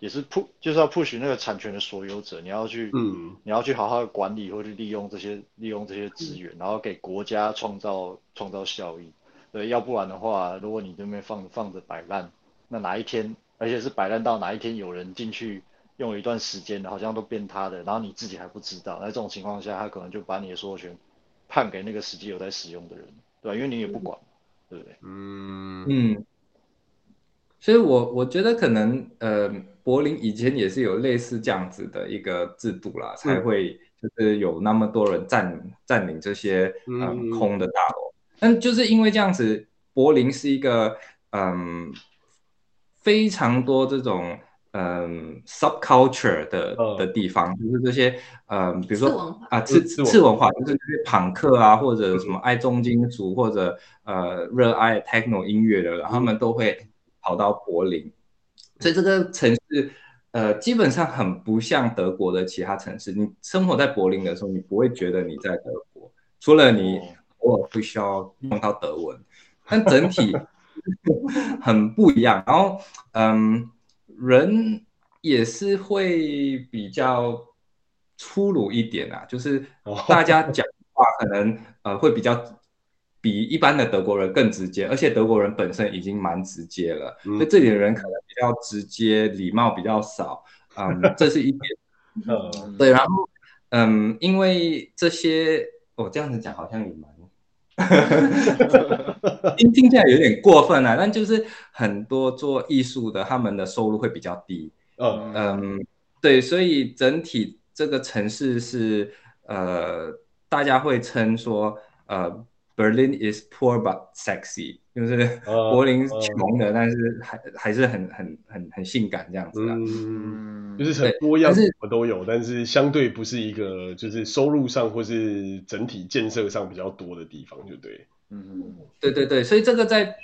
也是 push 就是要 push 那个产权的所有者，你要去，嗯，你要去好好的管理或者利用这些利用这些资源，然后给国家创造创造效益。对，要不然的话，如果你这边放放着摆烂，那哪一天？而且是摆烂到哪一天有人进去用一段时间，好像都变他的，然后你自己还不知道。那这种情况下，他可能就把你的所有权判给那个实际有在使用的人，对吧？因为你也不管，对不对？嗯嗯。所以我我觉得可能呃，柏林以前也是有类似这样子的一个制度啦，才会就是有那么多人占占领这些嗯、呃、空的大楼。但就是因为这样子，柏林是一个嗯。非常多这种嗯 subculture 的的地方，就是这些嗯，比如说啊次次文化，就是这些朋克啊，或者什么爱重金属或者呃热爱 techno 音乐的，然后他们都会跑到柏林。所以这个城市呃基本上很不像德国的其他城市。你生活在柏林的时候，你不会觉得你在德国，除了你偶尔会需要用到德文，但整体。[LAUGHS] 很不一样，然后嗯，人也是会比较粗鲁一点啊，就是大家讲话可能呃会比较比一般的德国人更直接，而且德国人本身已经蛮直接了，所以这里的人可能比较直接，礼貌比较少，嗯，[LAUGHS] 这是一点，嗯，对，然后嗯，因为这些我、哦、这样子讲好像也蛮。[LAUGHS] 听听起来有点过分啊，但就是很多做艺术的，他们的收入会比较低。嗯嗯，对，所以整体这个城市是呃，大家会称说呃，Berlin is poor but sexy，就是 [LAUGHS] 柏林穷的，但是还还是很很很很性感这样子的。嗯，就是很多样，什么都有，但是相对不是一个就是收入上或是整体建设上比较多的地方，就对。嗯，对对对，所以这个在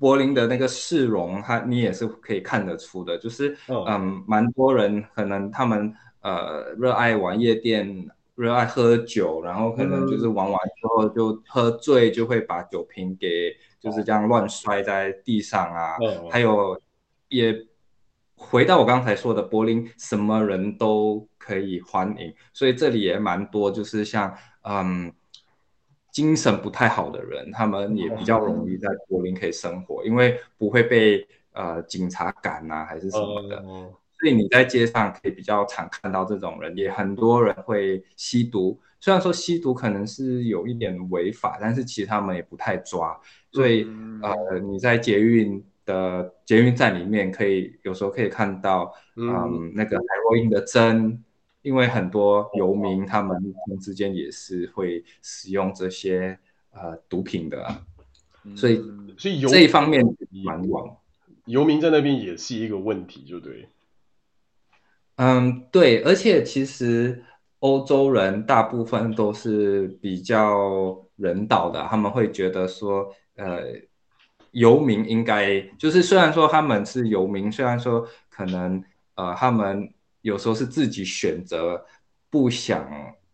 柏林的那个市容，它你也是可以看得出的，就是、哦、嗯，蛮多人可能他们呃热爱玩夜店，热爱喝酒，然后可能就是玩完之后就喝醉，就会把酒瓶给就是这样乱摔在地上啊。哦、还有也回到我刚才说的，柏林什么人都可以欢迎，所以这里也蛮多，就是像嗯。精神不太好的人，他们也比较容易在柏林可以生活，因为不会被呃警察赶啊，还是什么的。所以你在街上可以比较常看到这种人，也很多人会吸毒。虽然说吸毒可能是有一点违法，但是其实他们也不太抓。所以呃你在捷运的捷运站里面，可以有时候可以看到嗯，嗯那个海洛因的针。因为很多游民，他们之间也是会使用这些呃毒品的，所以所以这一方面蛮广。游民在那边也是一个问题，就对。嗯，对，而且其实欧洲人大部分都是比较人道的，他们会觉得说，呃，游民应该就是虽然说他们是游民，虽然说可能呃他们有时候是自己选择不想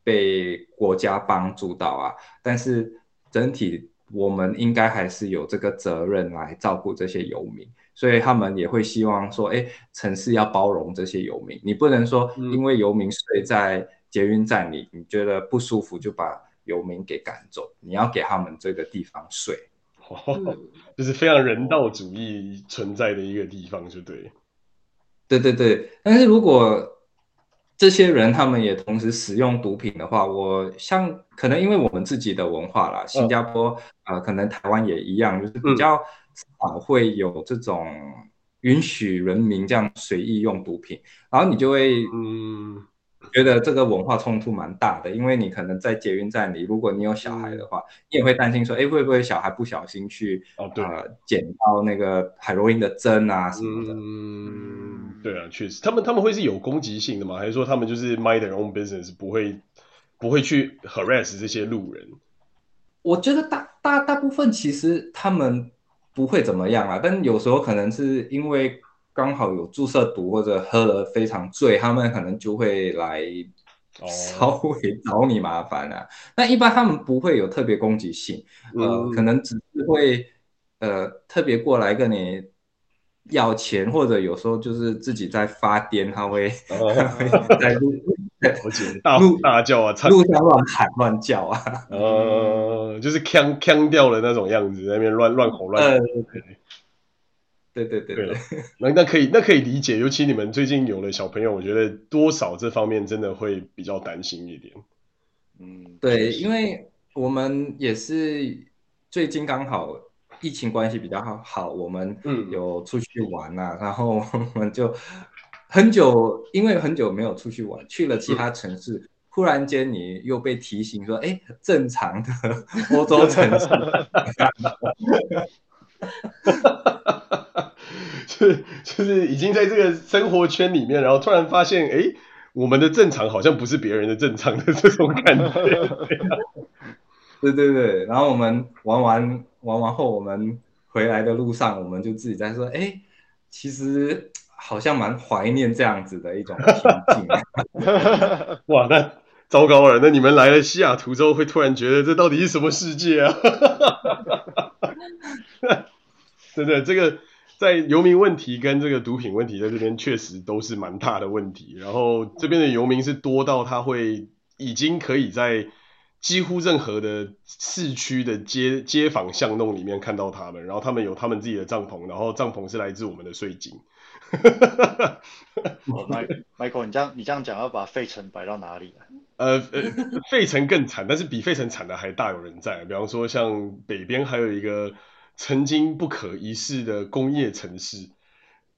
被国家帮助到啊，但是整体我们应该还是有这个责任来照顾这些游民。所以他们也会希望说，哎，城市要包容这些游民，你不能说因为游民睡在捷运站里，嗯、你觉得不舒服就把游民给赶走，你要给他们这个地方睡，哦、就是非常人道主义存在的一个地方，就对。[LAUGHS] 对对对，但是如果这些人他们也同时使用毒品的话，我像可能因为我们自己的文化啦，新加坡呃，可能台湾也一样，就是比较。啊，会有这种允许人民这样随意用毒品，然后你就会嗯觉得这个文化冲突蛮大的，因为你可能在捷运站里，如果你有小孩的话，嗯、你也会担心说，哎，会不会小孩不小心去哦对呃捡到那个海洛因的针啊什么的？嗯，对啊，确实，他们他们会是有攻击性的吗？还是说他们就是 mind their own business，不会不会去 harass 这些路人？我觉得大大大部分其实他们。不会怎么样啊，但有时候可能是因为刚好有注射毒或者喝了非常醉，他们可能就会来稍微找你麻烦啊。那、oh. 一般他们不会有特别攻击性，呃，嗯、可能只是会呃特别过来跟你要钱，或者有时候就是自己在发癫，他会、oh. 他会在路。[LAUGHS] 我姐大呼大叫啊，路上乱喊乱叫啊，呃，就是腔腔掉的那种样子，在那边乱乱吼乱叫。对对对对，那那可以那可以理解，尤其你们最近有了小朋友，我觉得多少这方面真的会比较担心一点。嗯，对，因为我们也是最近刚好疫情关系比较好，好，我们有出去玩啊，然后我们就。很久，因为很久没有出去玩，去了其他城市，忽然间你又被提醒说：“哎，正常的欧洲城市。[LAUGHS] ”就是就是已经在这个生活圈里面，然后突然发现，哎，我们的正常好像不是别人的正常的这种感觉。对对对，然后我们玩完玩完后，我们回来的路上，我们就自己在说：“哎，其实。”好像蛮怀念这样子的一种情境。[LAUGHS] 哇，那糟糕了！那你们来了西雅图之后，会突然觉得这到底是什么世界啊？[LAUGHS] 真的，这个在游民问题跟这个毒品问题在这边确实都是蛮大的问题。然后这边的游民是多到他会已经可以在几乎任何的市区的街街坊巷弄里面看到他们，然后他们有他们自己的帐篷，然后帐篷是来自我们的税金。哈哈哈哈哈，Michael，你这样你这样讲要把费城摆到哪里啊？呃呃，费城更惨，但是比费城惨的还大有人在。比方说，像北边还有一个曾经不可一世的工业城市，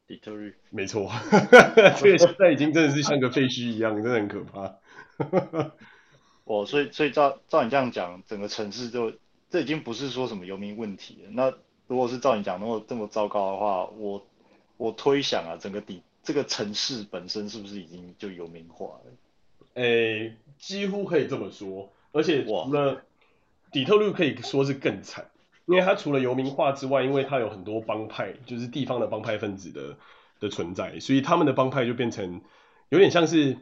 底特律。没错，[LAUGHS] 这个现在已经真的是像个废墟一样，真的很可怕。[LAUGHS] 哦，所以所以照照你这样讲，整个城市就这已经不是说什么游民问题了。那如果是照你讲那么这么糟糕的话，我。我推想啊，整个底这个城市本身是不是已经就游民化了？诶、欸，几乎可以这么说。而且除了底特律可以说是更惨，因为它除了游民化之外，因为它有很多帮派，就是地方的帮派分子的的存在，所以他们的帮派就变成有点像是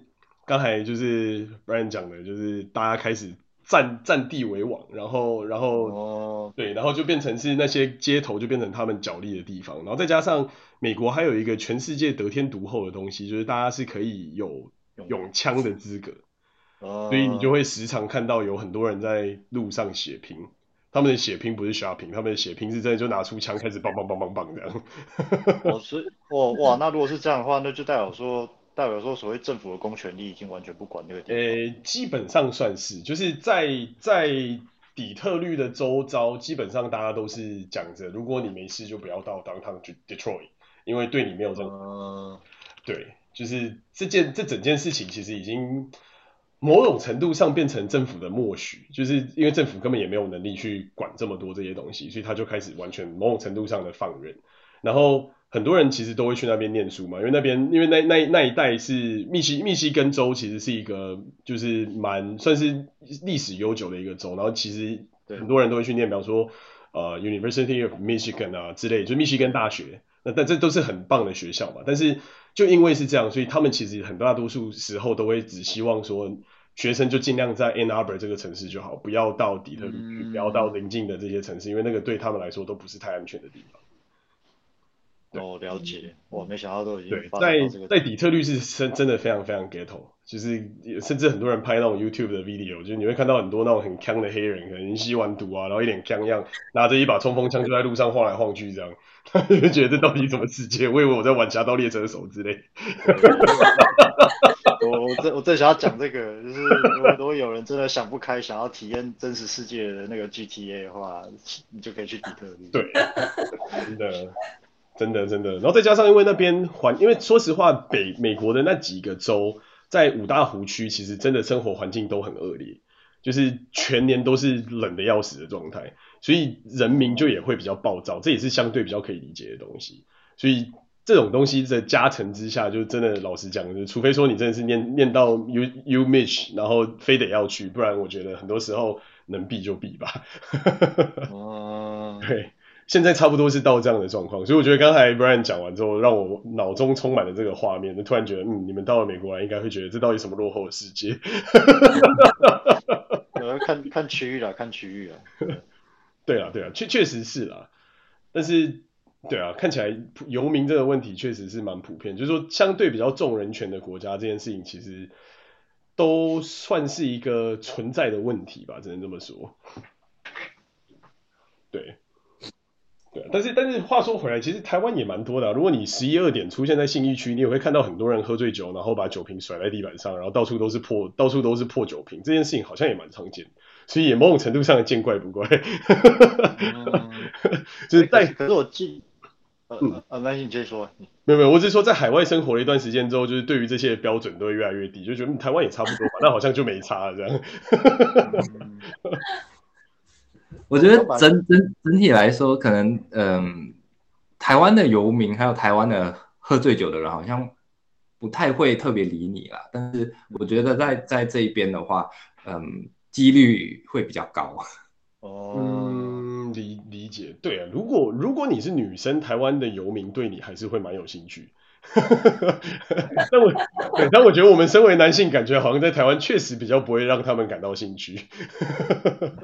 刚才就是 Brian 讲的，就是大家开始。占占地为王，然后然后、哦、对，然后就变成是那些街头就变成他们角力的地方，然后再加上美国还有一个全世界得天独厚的东西，就是大家是可以有拥枪的资格，哦、所以你就会时常看到有很多人在路上血拼，他们的血拼不是 shopping，他们的血拼是真的就拿出枪开始梆梆梆梆梆这样。哦，所以哦哇，那如果是这样的话，那就代表说。代表说，所谓政府的公权力已经完全不管这个地方。呃，基本上算是，就是在在底特律的周遭，基本上大家都是讲着，如果你没事就不要到 downtown Detroit，因为对你没有任何。呃、对，就是这件这整件事情其实已经某种程度上变成政府的默许，就是因为政府根本也没有能力去管这么多这些东西，所以他就开始完全某种程度上的放任，然后。很多人其实都会去那边念书嘛，因为那边因为那那那一带是密西密西根州，其实是一个就是蛮算是历史悠久的一个州，然后其实很多人都会去念，比方说呃 University of Michigan 啊之类，就密西根大学，那但这都是很棒的学校嘛。但是就因为是这样，所以他们其实很大多数时候都会只希望说学生就尽量在 Ann Arbor 这个城市就好，不要到底特律，嗯、不要到邻近的这些城市，因为那个对他们来说都不是太安全的地方。哦，了解，我没想到都已经对，在在底特律是真真的非常非常 ghetto，就是甚至很多人拍那种 YouTube 的 video，就是你会看到很多那种很锵的黑人，可能吸完毒啊，然后一脸锵样，拿着一把冲锋枪就在路上晃来晃去这样，[LAUGHS] 就觉得这到底什么世界？我以为我在玩侠盗猎车手之类。[LAUGHS] 我我正我正想要讲这个，就是如果有人真的想不开，想要体验真实世界的那个 GTA 的话，你就可以去底特律。对，真的。真的真的，然后再加上因为那边环，因为说实话，北美国的那几个州在五大湖区，其实真的生活环境都很恶劣，就是全年都是冷的要死的状态，所以人民就也会比较暴躁，这也是相对比较可以理解的东西。所以这种东西在加成之下，就真的老实讲，就除非说你真的是念念到 U U Mich，然后非得要去，不然我觉得很多时候能避就避吧。[LAUGHS] 哦，对。现在差不多是到这样的状况，所以我觉得刚才 Brian 讲完之后，让我脑中充满了这个画面，就突然觉得，嗯，你们到了美国来，应该会觉得这到底什么落后的世界？看看区域啦，看区域啦。[LAUGHS] 对啊，对啊，确确实是啦。但是，对啊，看起来游民这个问题确实是蛮普遍，就是说相对比较重人权的国家，这件事情其实都算是一个存在的问题吧，只能这么说。对。对，但是但是话说回来，其实台湾也蛮多的啊。如果你十一二点出现在信义区，你也会看到很多人喝醉酒，然后把酒瓶甩在地板上，然后到处都是破，到处都是破酒瓶。这件事情好像也蛮常见，所以也某种程度上的见怪不怪。嗯、[LAUGHS] 就是在，可是我记，嗯，啊，那你接着说。没有没有，我只是说在海外生活了一段时间之后，就是对于这些标准都会越来越低，就觉得台湾也差不多吧，那好像就没差了这样。[LAUGHS] 嗯我觉得整整整体来说，可能嗯，台湾的游民还有台湾的喝醉酒的人，好像不太会特别理你啦。但是我觉得在在这一边的话，嗯，几率会比较高。[LAUGHS] 哦，嗯，理理解，对啊。如果如果你是女生，台湾的游民对你还是会蛮有兴趣。[LAUGHS] 但我对，但我觉得我们身为男性，感觉好像在台湾确实比较不会让他们感到兴趣。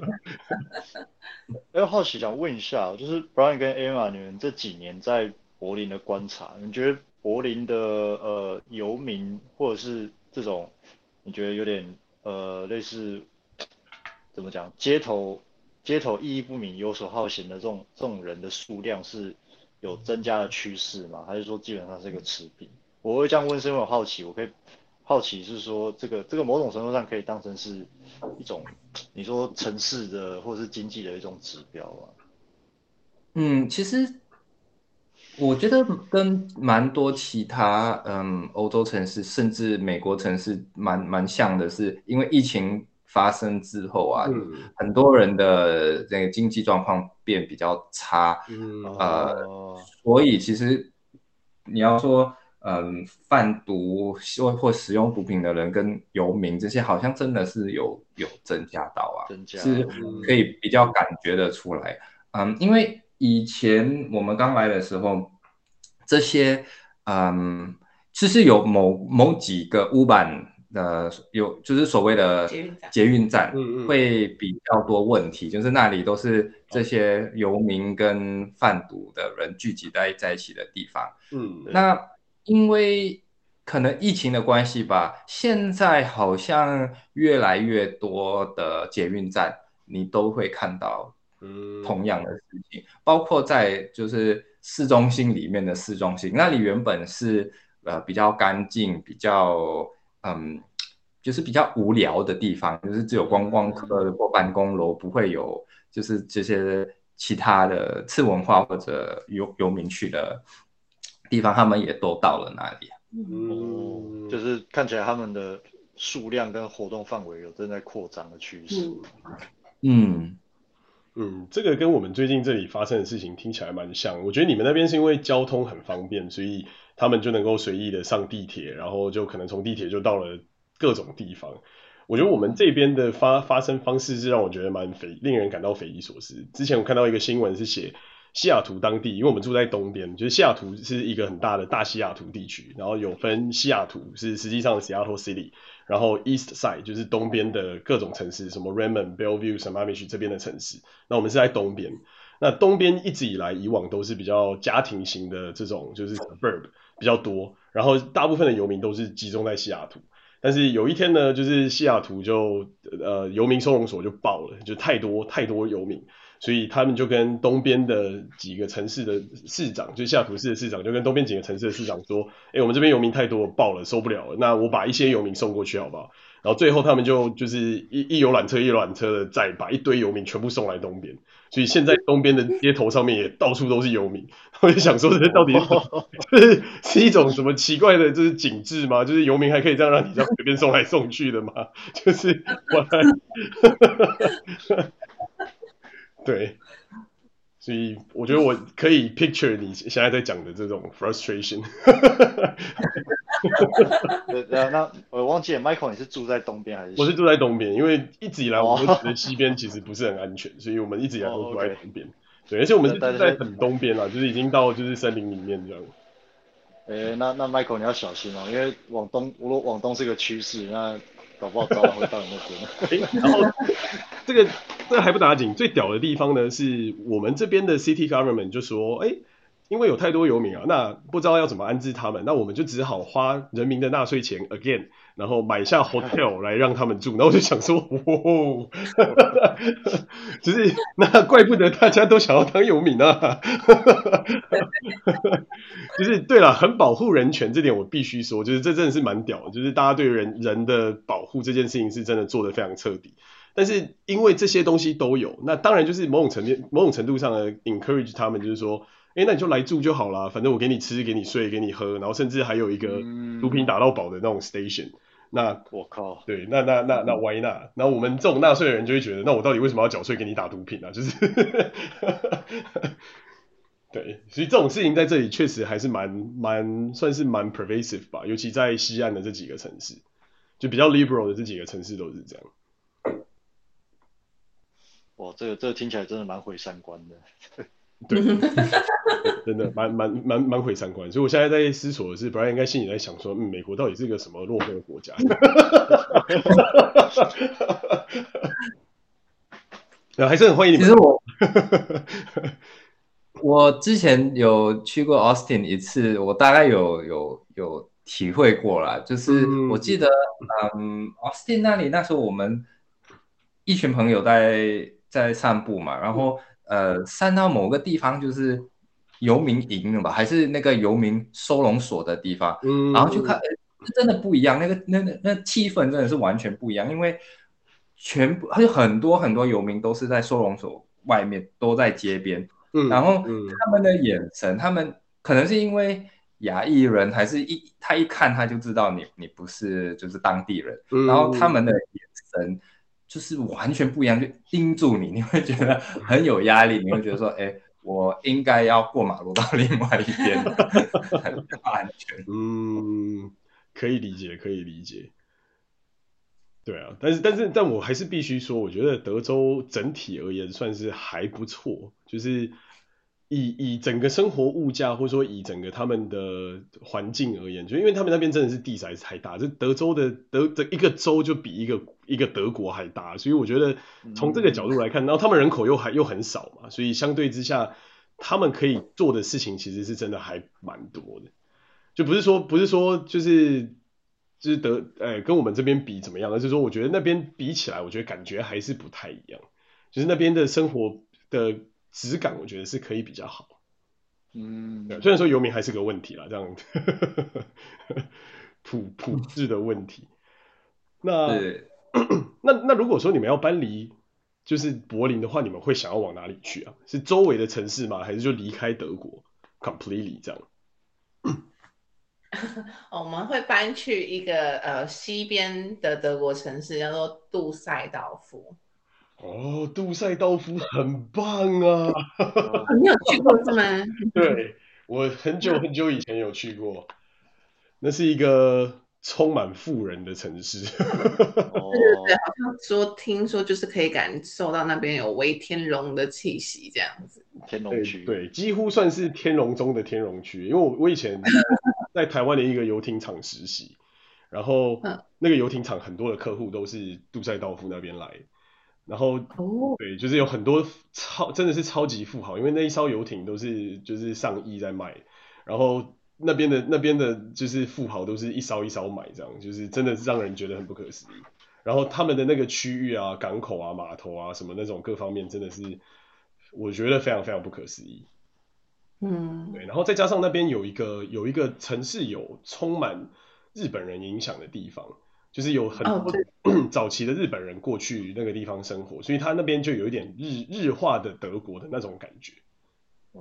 [LAUGHS] 哎，好奇想问一下，就是 Brian 跟 Emma，你们这几年在柏林的观察，你觉得柏林的呃游民或者是这种你觉得有点呃类似怎么讲，街头街头意义不明、游手好闲的这种这种人的数量是？有增加的趋势吗？还是说基本上是一个持平？我会这样问，是因为我好奇，我可以好奇是说，这个这个某种程度上可以当成是一种你说城市的或者是经济的一种指标啊。嗯，其实我觉得跟蛮多其他嗯欧洲城市甚至美国城市蛮蛮像的是，因为疫情。发生之后啊，嗯、很多人的这个经济状况变比较差，嗯、呃，哦、所以其实你要说，嗯，贩毒或或使用毒品的人跟游民这些，好像真的是有有增加到啊，增加。是。可以比较感觉得出来，嗯，因为以前我们刚来的时候，这些，嗯，其实有某某几个污版。呃，有就是所谓的捷运站会比较多问题，就是那里都是这些游民跟贩毒的人聚集在在一起的地方。嗯，那因为可能疫情的关系吧，现在好像越来越多的捷运站你都会看到同样的事情，包括在就是市中心里面的市中心，那里原本是呃比较干净，比较。嗯，就是比较无聊的地方，就是只有观光客或办公楼，不会有就是这些其他的次文化或者游游民去的地方，他们也都到了那里。嗯，就是看起来他们的数量跟活动范围有正在扩张的趋势。嗯，嗯，这个跟我们最近这里发生的事情听起来蛮像。我觉得你们那边是因为交通很方便，所以他们就能够随意的上地铁，然后就可能从地铁就到了各种地方。我觉得我们这边的发发生方式是让我觉得蛮匪，令人感到匪夷所思。之前我看到一个新闻是写。西雅图当地，因为我们住在东边，就是西雅图是一个很大的大西雅图地区，然后有分西雅图是实际上的 Seattle City，然后 East Side 就是东边的各种城市，什么 Raymond、Bellevue、Sammamish 这边的城市。那我们是在东边，那东边一直以来以往都是比较家庭型的这种，就是 suburb 比较多，然后大部分的游民都是集中在西雅图。但是有一天呢，就是西雅图就呃游民收容所就爆了，就太多太多游民。所以他们就跟东边的几个城市的市长，就西雅图市的市长，就跟东边几个城市的市长说：“哎，我们这边游民太多，爆了，受不了了。那我把一些游民送过去好不好？”然后最后他们就就是一一游览车一游览车的再把一堆游民全部送来东边。所以现在东边的街头上面也到处都是游民。[LAUGHS] 我就想说，这到底是就是 [LAUGHS] 是一种什么奇怪的，就是景致吗？就是游民还可以这样让你这样随便送来送去的吗？[LAUGHS] 就是我。对，所以我觉得我可以 picture 你现在在讲的这种 frustration。[LAUGHS] 对啊，那我忘记了，Michael，你是住在东边还是？我是住在东边，因为一直以来我们觉得西边其实不是很安全，所以我们一直以来都住在东边。Oh, okay. 对，而且我们是住在很东边啊，就是已经到就是森林里面这样。诶，那那 Michael 你要小心哦，因为往东，如果往东是个趋势，那。搞不好早晚会到你那边。哎，然后这个这还不打紧，最屌的地方呢，是我们这边的 city government 就说，哎，因为有太多游民啊，那不知道要怎么安置他们，那我们就只好花人民的纳税钱 again。然后买下 hotel 来让他们住，然后我就想说，哦，[LAUGHS] 就是那怪不得大家都想要当游民啊，[LAUGHS] 就是对了，很保护人权这点我必须说，就是这真的是蛮屌，就是大家对人人的保护这件事情是真的做得非常彻底。但是因为这些东西都有，那当然就是某种层面、某种程度上的 encourage 他们，就是说，哎，那你就来住就好了，反正我给你吃、给你睡、给你喝，然后甚至还有一个毒品打到饱的那种 station。那我靠，对，那那那那 why not？那我们这种纳税人就会觉得，那我到底为什么要缴税给你打毒品啊？就是，[LAUGHS] 对，所以这种事情在这里确实还是蛮蛮算是蛮 pervasive 吧，尤其在西岸的这几个城市，就比较 liberal 的这几个城市都是这样。哇，这个这个听起来真的蛮毁三观的。对，[LAUGHS] 真的蛮蛮蛮蛮毁三观，所以我现在在思索的是，Brian 应该心里在想说，嗯，美国到底是个什么落后的国家？[LAUGHS] 然后还是很欢迎你们。其实我，我之前有去过 Austin 一次，我大概有有有体会过啦，就是我记得，嗯，嗯，Austin 那里那时候我们一群朋友在在散步嘛，然后。呃，散到某个地方就是游民营了吧，还是那个游民收容所的地方，嗯，然后就看，真的不一样，那个那那那气氛真的是完全不一样，因为全部还有很多很多游民都是在收容所外面，都在街边，嗯，然后他们的眼神，他们可能是因为亚裔人，还是一他一看他就知道你你不是就是当地人，然后他们的眼神。就是完全不一样，就盯住你，你会觉得很有压力，你会觉得说，哎，我应该要过马路到另外一边，很不安全。[LAUGHS] 嗯，可以理解，可以理解。对啊，但是但是但我还是必须说，我觉得德州整体而言算是还不错，就是。以以整个生活物价，或者说以整个他们的环境而言，就因为他们那边真的是地实在是太大，这德州的德的一个州就比一个一个德国还大，所以我觉得从这个角度来看，然后他们人口又还又很少嘛，所以相对之下，他们可以做的事情其实是真的还蛮多的，就不是说不是说就是就是德哎跟我们这边比怎么样，而是说我觉得那边比起来，我觉得感觉还是不太一样，就是那边的生活的。质感我觉得是可以比较好，嗯，虽然说游民还是个问题啦，这样。[LAUGHS] 普普质的问题。那对 [CLEARS THROAT] 那那如果说你们要搬离就是柏林的话，你们会想要往哪里去啊？是周围的城市吗？还是就离开德国 completely 这样？[LAUGHS] 我们会搬去一个呃西边的德国城市，叫做杜塞道夫。哦，杜塞道夫很棒啊！哦、[LAUGHS] 你有去过是吗？对，我很久很久以前有去过，那是一个充满富人的城市。对对对，好像说听说就是可以感受到那边有微天龙的气息，这样子。天龙区对，对，几乎算是天龙中的天龙区，因为我我以前在台湾的一个游艇厂实习，[LAUGHS] 然后那个游艇厂很多的客户都是杜塞道夫那边来。然后，对，就是有很多超真的是超级富豪，因为那一艘游艇都是就是上亿在卖，然后那边的那边的就是富豪都是一艘一艘买，这样就是真的是让人觉得很不可思议。然后他们的那个区域啊，港口啊、码头啊什么那种各方面，真的是我觉得非常非常不可思议。嗯，对，然后再加上那边有一个有一个城市有充满日本人影响的地方。就是有很多 [CLEARS THROAT] 早期的日本人过去那个地方生活，所以他那边就有一点日日化的德国的那种感觉。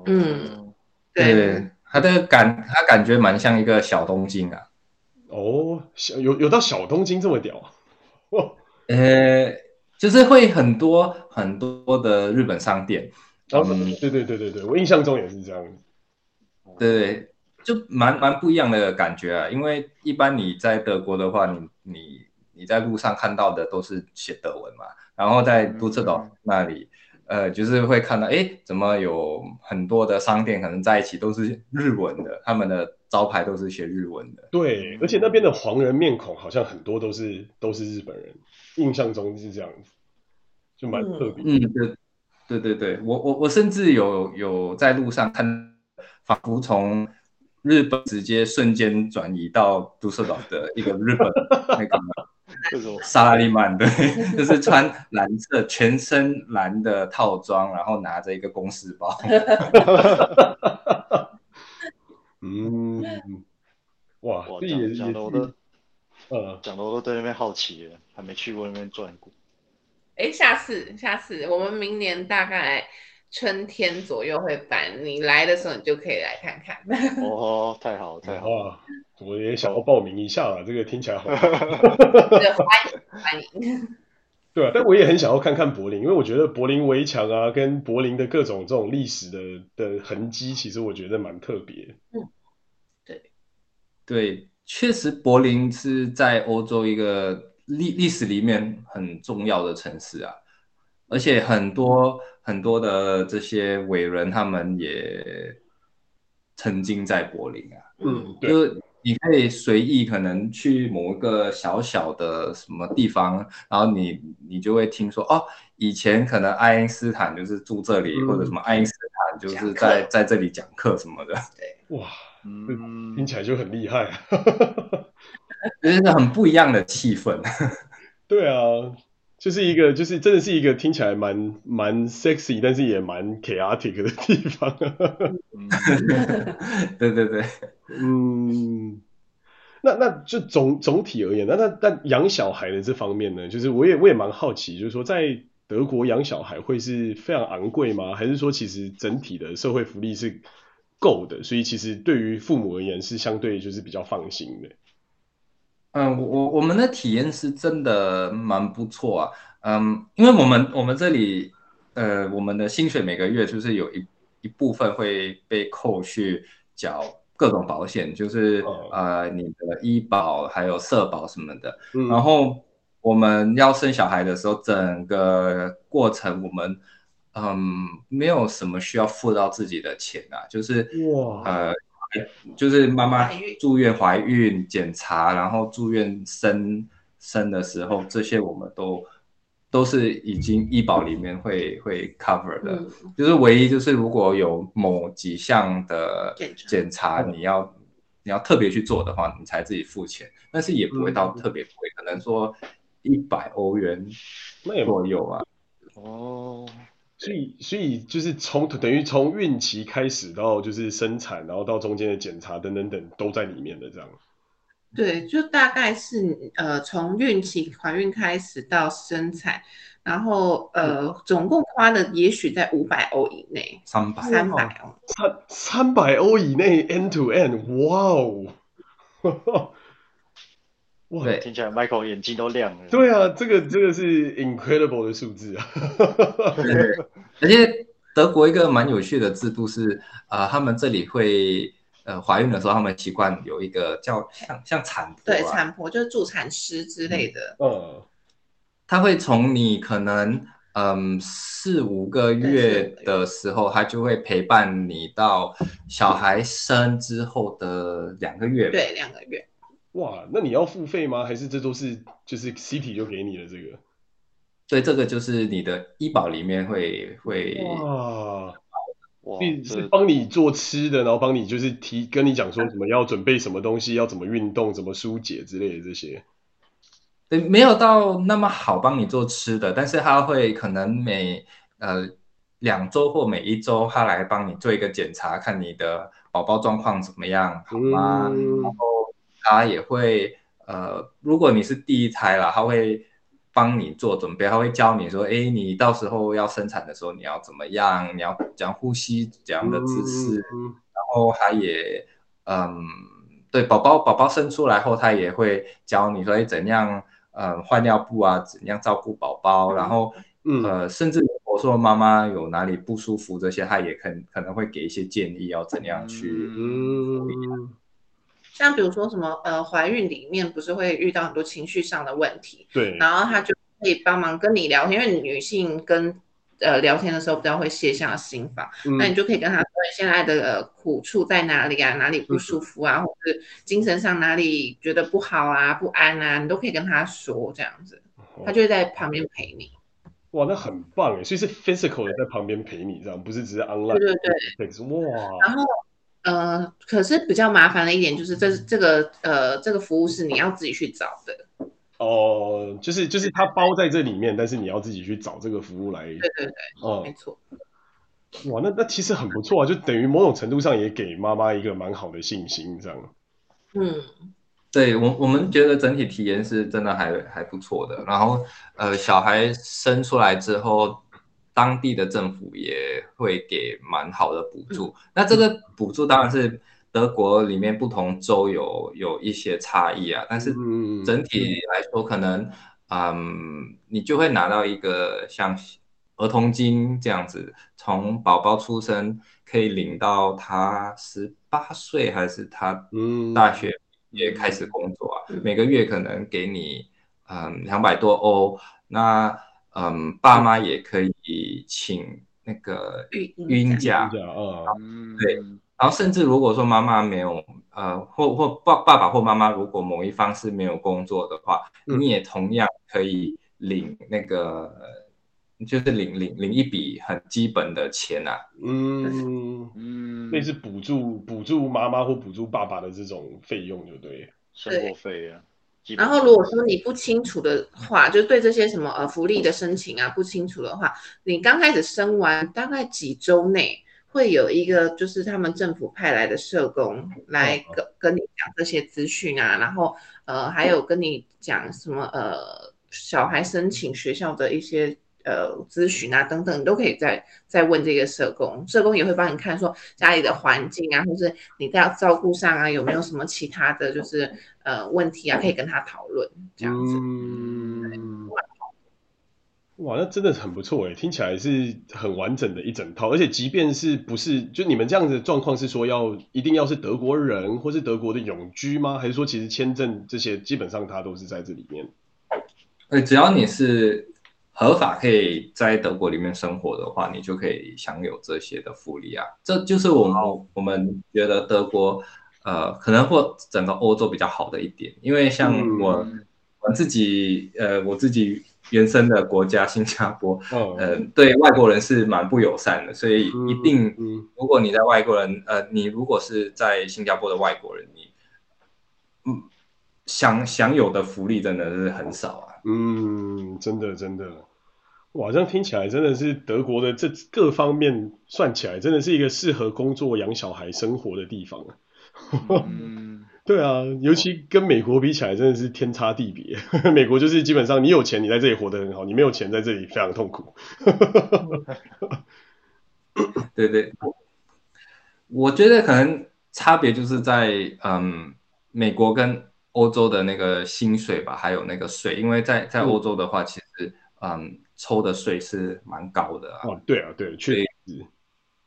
嗯，对，对，他的感他感觉蛮像一个小东京啊。哦，小有有到小东京这么屌啊？哦，[LAUGHS] 呃，就是会很多很多的日本商店。哦，嗯，对对对对对，我印象中也是这样。对。就蛮蛮不一样的感觉啊，因为一般你在德国的话，你你你在路上看到的都是写德文嘛，然后在杜塞岛那里，呃，就是会看到，哎，怎么有很多的商店可能在一起都是日文的，他们的招牌都是写日文的。对，而且那边的黄人面孔好像很多都是都是日本人，印象中是这样子，就蛮特别。嗯，对对对对，我我我甚至有有在路上看，仿佛从。日本直接瞬间转移到杜塞岛的一个日本那个 [LAUGHS] 萨拉利曼，对，[LAUGHS] 就是穿蓝色全身蓝的套装，然后拿着一个公事包。[LAUGHS] 嗯，哇，哇，讲讲的我都，呃，讲的我都对那边好奇了，还没去过那边转过。哎，下次下次我们明年大概。春天左右会办，你来的时候你就可以来看看。哦，太好太好，我也想要报名一下啊，这个听起来好。[LAUGHS] 欢迎欢迎。对啊，但我也很想要看看柏林，因为我觉得柏林围墙啊，跟柏林的各种这种历史的的痕迹，其实我觉得蛮特别。嗯，对，对，确实柏林是在欧洲一个历历史里面很重要的城市啊。而且很多很多的这些伟人，他们也曾经在柏林啊。嗯，对。就你可以随意可能去某一个小小的什么地方，然后你你就会听说哦，以前可能爱因斯坦就是住这里，嗯、或者什么爱因斯坦就是在在这里讲课什么的。对，哇，[LAUGHS] 嗯，听起来就很厉害，真 [LAUGHS] 的很不一样的气氛。[LAUGHS] 对啊。就是一个，就是真的是一个听起来蛮蛮 sexy，但是也蛮 chaotic 的地方。[LAUGHS] 对对对，嗯，那那就总总体而言，那那那养小孩的这方面呢，就是我也我也蛮好奇，就是说在德国养小孩会是非常昂贵吗？还是说其实整体的社会福利是够的，所以其实对于父母而言是相对就是比较放心的。嗯，我我我们的体验是真的蛮不错啊。嗯，因为我们我们这里，呃，我们的薪水每个月就是有一一部分会被扣去缴各种保险，就是呃你的医保还有社保什么的。嗯。然后我们要生小孩的时候，整个过程我们嗯没有什么需要付到自己的钱啊，就是哇呃。就是妈妈住院怀孕检查，然后住院生生的时候，这些我们都都是已经医保里面会会 cover 的。嗯，就是唯一就是如果有某几项的检查，你要你要特别去做的话，你才自己付钱，但是也不会到特别贵，可能说一百欧元左右啊。哦。所以，所以就是从等于从孕期开始到就是生产，然后到中间的检查等等等都在里面的这样。对，就大概是呃从孕期怀孕开始到生产，然后呃总共花的也许在五百欧以内，三百三百欧，三三百欧以内 end to end，哇哦！[LAUGHS] 哇，对听起来 Michael 眼睛都亮了。对啊，这个这个是 incredible 的数字啊。对，而且德国一个蛮有趣的制度是，呃，他们这里会，呃，怀孕的时候他们习惯有一个叫像像产婆，对，产婆就是助产师之类的。嗯，他会从你可能。嗯，四五个月的时候，他就会陪伴你到小孩生之后的两个月。对，两个月。哇，那你要付费吗？还是这都是就是 City 就给你了这个？对，这个就是你的医保里面会会。哇哇，是帮你做吃的，然后帮你就是提跟你讲说什么要准备什么东西，要怎么运动，怎么疏解之类的这些。对，没有到那么好帮你做吃的，但是他会可能每呃两周或每一周，他来帮你做一个检查，看你的宝宝状况怎么样，好吗？嗯、然后他也会呃，如果你是第一胎了，他会帮你做准备，他会教你说，哎，你到时候要生产的时候你要怎么样，你要讲呼吸怎样的姿势，嗯、然后他也嗯，对，宝宝宝宝生出来后，他也会教你说，哎，怎样。呃，换尿布啊，怎样照顾宝宝，然后，嗯、呃，甚至我说妈妈有哪里不舒服，这些他也可可能会给一些建议，要怎样去。嗯，像比如说什么，呃，怀孕里面不是会遇到很多情绪上的问题，对，然后他就可以帮忙跟你聊天，因为女性跟。呃，聊天的时候比较会卸下心防，嗯、那你就可以跟他说现在的、呃、苦处在哪里啊，哪里不舒服啊，嗯、或者精神上哪里觉得不好啊、不安啊，你都可以跟他说这样子，他就会在旁边陪你。哇，那很棒哎，所以是 physical 的在旁边陪你，这样不是只是 online。对对对。哇。然后呃，可是比较麻烦的一点就是这这个呃这个服务是你要自己去找的。哦，就是就是它包在这里面，但是你要自己去找这个服务来。对对对，哦，没错。哇，那那其实很不错啊，就等于某种程度上也给妈妈一个蛮好的信心，这样。嗯，对我我们觉得整体体验是真的还还不错的。然后呃，小孩生出来之后，当地的政府也会给蛮好的补助。嗯、那这个补助当然是。德国里面不同州有有一些差异啊，但是整体来说，可能嗯，你就会拿到一个像儿童金这样子，从宝宝出生可以领到他十八岁，还是他大学也开始工作啊，每个月可能给你嗯两百多欧，那嗯爸妈也可以请那个孕假，嗯，对。然后甚至如果说妈妈没有，呃，或或爸爸爸或妈妈如果某一方是没有工作的话，嗯、你也同样可以领那个，就是领领领一笔很基本的钱啊。嗯嗯，类似补助补助妈妈或补助爸爸的这种费用，就对，生活费啊。然后如果说你不清楚的话，就对这些什么呃福利的申请啊不清楚的话，你刚开始生完大概几周内。会有一个就是他们政府派来的社工来跟跟你讲这些资讯啊，然后呃还有跟你讲什么呃小孩申请学校的一些呃咨询啊等等，你都可以再再问这个社工，社工也会帮你看说家里的环境啊，或是你在照顾上啊有没有什么其他的就是呃问题啊，可以跟他讨论这样子。嗯哇，那真的很不错诶，听起来是很完整的一整套，而且即便是不是就你们这样子的状况是说要一定要是德国人或是德国的永居吗？还是说其实签证这些基本上它都是在这里面？呃，只要你是合法可以在德国里面生活的话，你就可以享有这些的福利啊。这就是我们我们觉得德国呃可能或整个欧洲比较好的一点，因为像我、嗯、我自己呃我自己。原生的国家新加坡，嗯、oh. 呃，对外国人是蛮不友善的，所以一定，如果你在外国人，呃，你如果是在新加坡的外国人，你，嗯，享享有的福利真的是很少啊。嗯，真的真的，哇，这样听起来真的是德国的这各方面算起来，真的是一个适合工作、养小孩、生活的地方。嗯 [LAUGHS] 对啊，尤其跟美国比起来，真的是天差地别。[LAUGHS] 美国就是基本上你有钱，你在这里活得很好；你没有钱，在这里非常痛苦。[LAUGHS] 对对，我觉得可能差别就是在嗯，美国跟欧洲的那个薪水吧，还有那个税，因为在在欧洲的话，其实嗯抽的税是蛮高的啊。哦，对啊，对，确实是，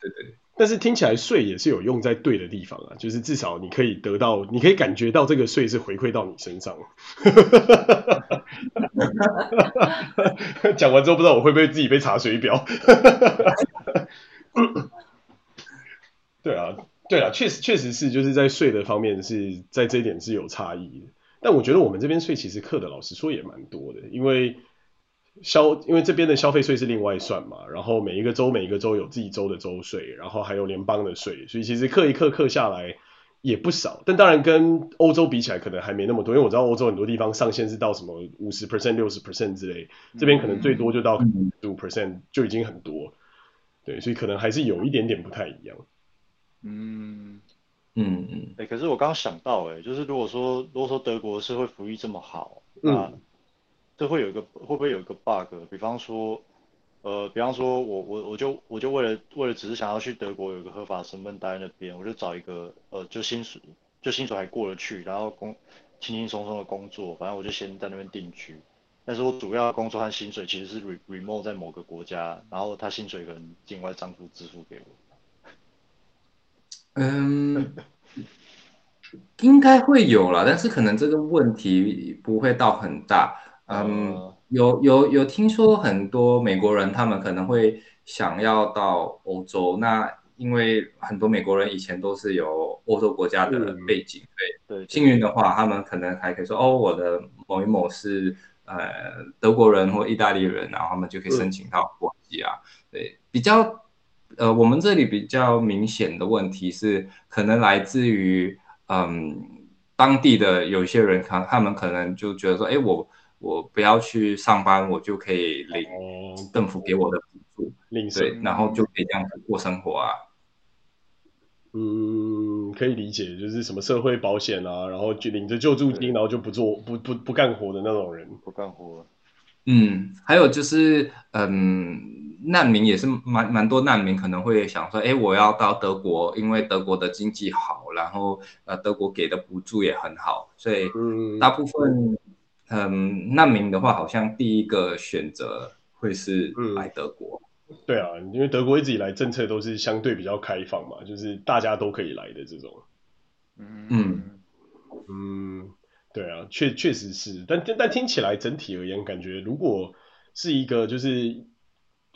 对对。但是听起来税也是有用在对的地方啊，就是至少你可以得到，你可以感觉到这个税是回馈到你身上。[LAUGHS] 讲完之后不知道我会不会自己被查水表。[LAUGHS] 对啊，对啊，确实确实是就是在税的方面是在这一点是有差异的。但我觉得我们这边税其实课的老实说也蛮多的，因为。消，因为这边的消费税是另外算嘛，然后每一个州每一个州有自己州的州税，然后还有联邦的税，所以其实课一课课下来也不少。但当然跟欧洲比起来，可能还没那么多，因为我知道欧洲很多地方上限是到什么五十 percent、六十 percent 之类，这边可能最多就到十五 percent 就已经很多。对，所以可能还是有一点点不太一样。嗯嗯嗯。哎、欸，可是我刚刚想到、欸，哎，就是如果说如果说德国社会福利这么好，那。这会有一个会不会有一个 bug？比方说，呃，比方说我我我就我就为了为了只是想要去德国有个合法身份待在那边，我就找一个呃就薪水就薪水还过得去，然后工轻轻松松的工作，反正我就先在那边定居。但是我主要工作和薪水其实是 re remote 在某个国家，然后他薪水可能境外账户支付给我。嗯，应该会有了，但是可能这个问题不会到很大。嗯，有有有听说很多美国人他们可能会想要到欧洲，那因为很多美国人以前都是有欧洲国家的背景，对，幸运的话他们可能还可以说哦，我的某一某是呃德国人或意大利人，然后他们就可以申请到国籍啊，对，比较呃我们这里比较明显的问题是可能来自于嗯当地的有一些人，他他们可能就觉得说，哎我。我不要去上班，我就可以领政府给我的补助，领对，然后就可以这样子过生活啊。嗯，可以理解，就是什么社会保险啊，然后就领着救助金，然后就不做不不不干活的那种人，不干活。嗯，还有就是，嗯，难民也是蛮蛮多难民可能会想说，哎，我要到德国，因为德国的经济好，然后呃，德国给的补助也很好，所以大部分。嗯，难民的话，好像第一个选择会是来德国。嗯。对啊，因为德国一直以来政策都是相对比较开放嘛，就是大家都可以来的这种。嗯嗯，对啊，确确实是，但但听起来整体而言，感觉如果是一个就是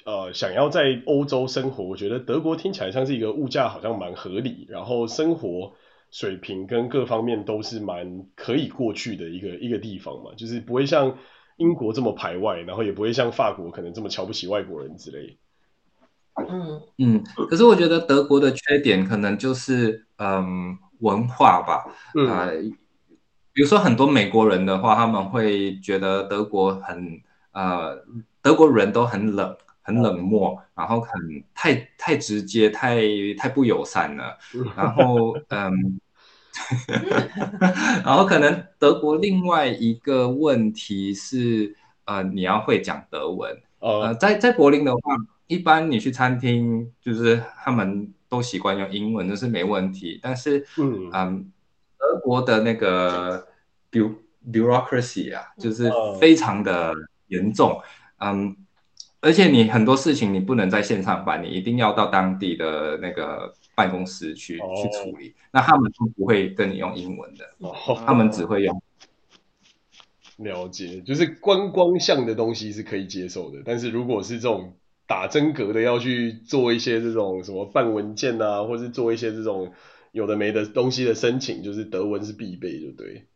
呃想要在欧洲生活，我觉得德国听起来像是一个物价好像蛮合理，然后生活。水平跟各方面都是蛮可以过去的一个一个地方嘛，就是不会像英国这么排外，然后也不会像法国可能这么瞧不起外国人之类。嗯嗯，可是我觉得德国的缺点可能就是嗯文化吧，嗯、呃，比如说很多美国人的话，他们会觉得德国很呃德国人都很冷。很冷漠，然后很太太直接，太太不友善了。然后，嗯，[LAUGHS] 然后可能德国另外一个问题是，呃，你要会讲德文。呃，在在柏林的话，一般你去餐厅，就是他们都习惯用英文，这是没问题。但是，嗯，嗯，德国的那个 bureaucracy 啊，就是非常的严重，嗯。而且你很多事情你不能在线上办，你一定要到当地的那个办公室去、oh. 去处理。那他们都不会跟你用英文的，oh. 他们只会用。了解，就是观光项的东西是可以接受的，但是如果是这种打真格的，要去做一些这种什么办文件啊，或是做一些这种有的没的东西的申请，就是德文是必备，就对？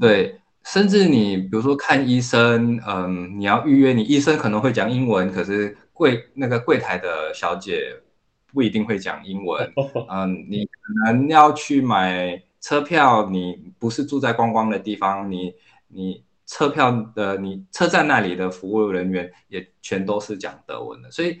对。甚至你比如说看医生，嗯，你要预约，你医生可能会讲英文，可是柜那个柜台的小姐不一定会讲英文，[LAUGHS] 嗯，你可能要去买车票，你不是住在观光的地方，你你车票的你车站那里的服务人员也全都是讲德文的，所以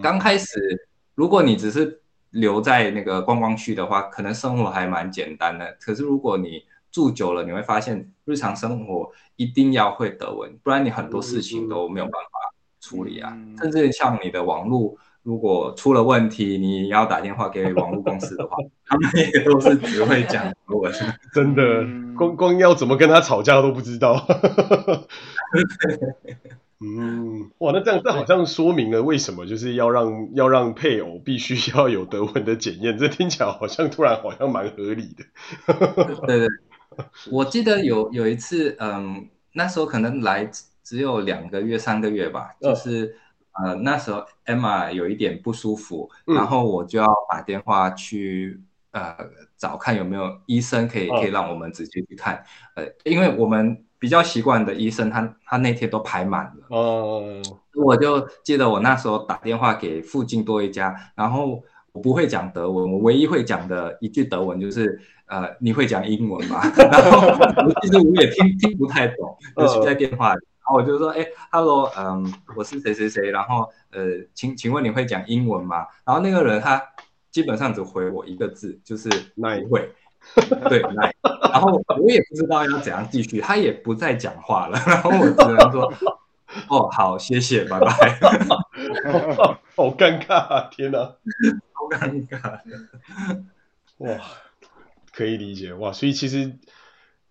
刚开始如果你只是留在那个观光区的话，可能生活还蛮简单的，可是如果你住久了，你会发现日常生活一定要会德文，不然你很多事情都没有办法处理啊。嗯、甚至像你的网络，如果出了问题，你要打电话给网络公司的话，[LAUGHS] 他们也都是只会讲德文。[LAUGHS] 真的，光光要怎么跟他吵架都不知道。嗯，哇，那这样这好像说明了为什么就是要让要让配偶必须要有德文的检验，这听起来好像突然好像蛮合理的。对对，我记得有有一次，嗯，那时候可能来只有两个月三个月吧，就是、哦、呃那时候 Emma 有一点不舒服，嗯、然后我就要打电话去呃找看有没有医生可以、哦、可以让我们直接去看，呃，因为我们。比较习惯的医生他，他他那天都排满了。哦，我就记得我那时候打电话给附近多一家，然后我不会讲德文，我唯一会讲的一句德文就是，呃，你会讲英文吗？[LAUGHS] 然后其实我也听听不太懂，就是在电话里，然后我就说，哎，Hello，嗯，我是谁谁谁，然后呃，请请问你会讲英文吗？然后那个人他基本上只回我一个字，就是不会。[LAUGHS] 对，那然后我也不知道要怎样继续，他也不再讲话了，[LAUGHS] 然后我只能说，哦，好，谢谢，拜拜。[LAUGHS] 好尴尬啊，天哪，好尴尬。哇，可以理解哇，所以其实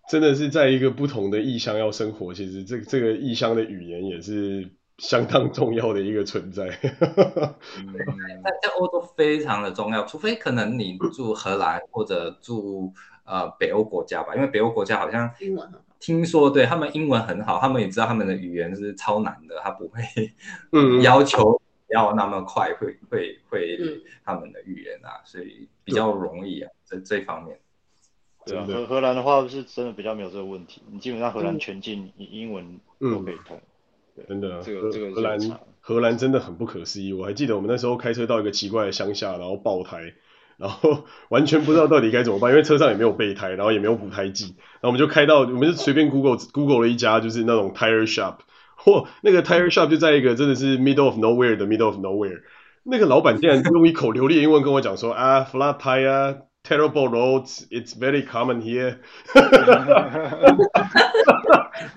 真的是在一个不同的异乡要生活，其实这这个异乡的语言也是。相当重要的一个存在，在在欧洲非常的重要，除非可能你住荷兰或者住呃北欧国家吧，因为北欧国家好像英文很好，听说对他们英文很好，他们也知道他们的语言是超难的，他不会嗯要求要那么快会会会他们的语言啊，所以比较容易啊，这这方面。对啊，荷荷兰的话是真的比较没有这个问题，你基本上荷兰全境英文都可以通。真的，这个这个荷兰荷兰真的很不可思议。我还记得我们那时候开车到一个奇怪的乡下，然后爆胎，然后 [LAUGHS] 完全不知道到底该怎么办，因为车上也没有备胎，然后也没有补胎剂，然后我们就开到，我们就随便 Google Google 了一家，就是那种 tire shop，嚯，那个 tire shop 就在一个真的是 middle of nowhere 的 middle of nowhere，那个老板竟然用一口流利的英文跟我讲说啊，flat tire。Terrible roads, it's very common here。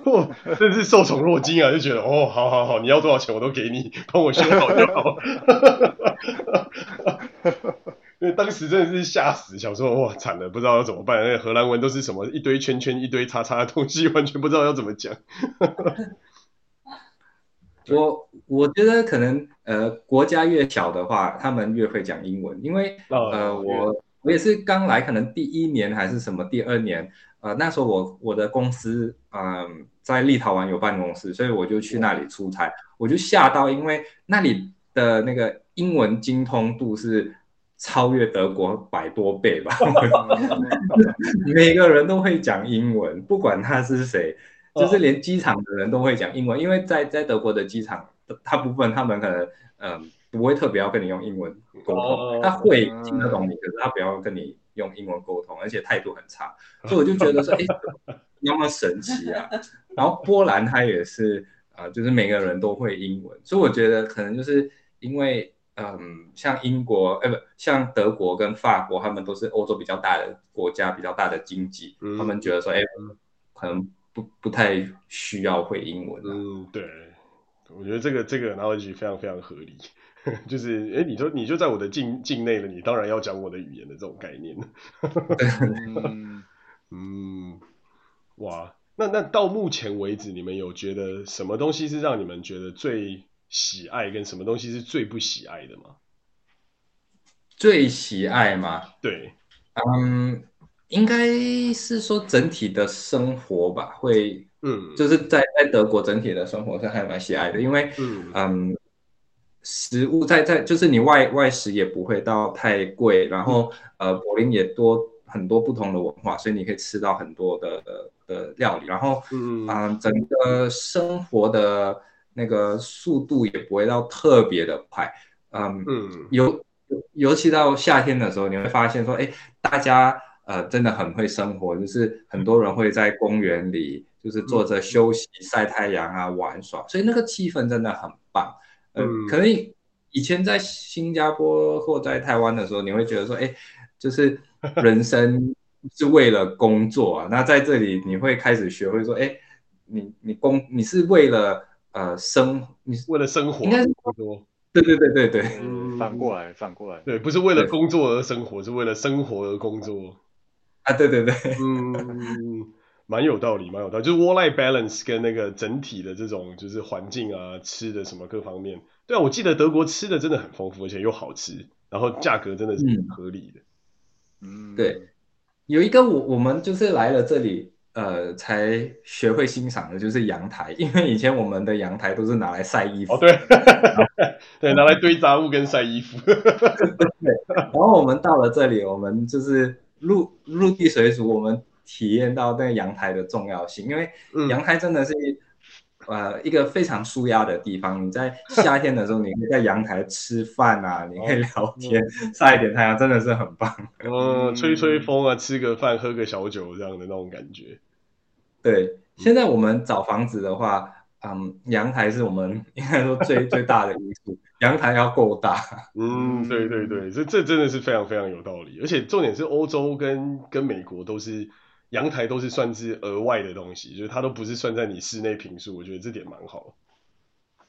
哇，真是受宠若惊啊！就觉得哦，好好好，你要多少钱我都给你，帮我修好就好。[LAUGHS] 因为当时真的是吓死，想说哇，惨了，不知道要怎么办。那个荷兰文都是什么一堆圈圈、一堆叉叉的东西，完全不知道要怎么讲。[LAUGHS] 我我觉得可能呃，国家越小的话，他们越会讲英文，因为呃，我。我也是刚来，可能第一年还是什么第二年，呃，那时候我我的公司嗯、呃、在立陶宛有办公室，所以我就去那里出差，我就吓到，因为那里的那个英文精通度是超越德国百多倍吧，[LAUGHS] 每个人都会讲英文，不管他是谁，就是连机场的人都会讲英文，因为在在德国的机场，大部分他们可能嗯。呃不会特别要跟你用英文沟通，oh, 他会听得懂你，可是他不要跟你用英文沟通，而且态度很差，所以我就觉得说，[LAUGHS] 哎，那么神奇啊！[LAUGHS] 然后波兰他也是，呃，就是每个人都会英文，所以我觉得可能就是因为，嗯，像英国，哎，不像德国跟法国，他们都是欧洲比较大的国家，比较大的经济，嗯、他们觉得说，哎，可能不不太需要会英文。嗯，对，我觉得这个这个 analogy 非常非常合理。[LAUGHS] 就是，哎，你说你就在我的境境内了，你当然要讲我的语言的这种概念。嗯，[LAUGHS] 嗯，哇，那那到目前为止，你们有觉得什么东西是让你们觉得最喜爱，跟什么东西是最不喜爱的吗？最喜爱吗？对，嗯，应该是说整体的生活吧，会，嗯，就是在在德国整体的生活是还蛮喜爱的，因为，嗯。嗯食物在在就是你外外食也不会到太贵，然后呃柏林也多很多不同的文化，所以你可以吃到很多的的，的料理，然后嗯、呃、整个生活的那个速度也不会到特别的快，呃、嗯。嗯尤尤其到夏天的时候，你会发现说哎大家呃真的很会生活，就是很多人会在公园里就是坐着休息、嗯、晒太阳啊玩耍，所以那个气氛真的很棒。嗯，可能以前在新加坡或在台湾的时候，你会觉得说，哎，就是 [LAUGHS] 人生是为了工作啊。那在这里，你会开始学会说，哎，你你工你是为了呃生，你是为了生活，应该是说对对对对对，嗯，反过来反过来，对，不是为了工作而生活，是为了生活而工作。啊，对对对，嗯，蛮有道理，蛮有道理，就是 work-life balance 跟那个整体的这种就是环境啊、吃的什么各方面。对啊，我记得德国吃的真的很丰富，而且又好吃，然后价格真的是很合理的。嗯，对，有一个我我们就是来了这里，呃，才学会欣赏的就是阳台，因为以前我们的阳台都是拿来晒衣服。哦，对，[LAUGHS] 对，拿来堆杂物跟晒衣服。[LAUGHS] 对，然后我们到了这里，我们就是陆陆地水族，我们体验到那个阳台的重要性，因为阳台真的是。呃，一个非常舒压的地方。你在夏天的时候，你可以在阳台吃饭啊，[LAUGHS] 你可以聊天，晒一点太阳，真的是很棒。嗯，吹吹风啊，吃个饭，喝个小酒，这样的那种感觉。对，现在我们找房子的话，嗯，阳台是我们应该说最最大的因素，[LAUGHS] 阳台要够大。[LAUGHS] 嗯，对对对，这这真的是非常非常有道理。而且重点是，欧洲跟跟美国都是。阳台都是算是额外的东西，就是它都不是算在你室内平数，我觉得这点蛮好。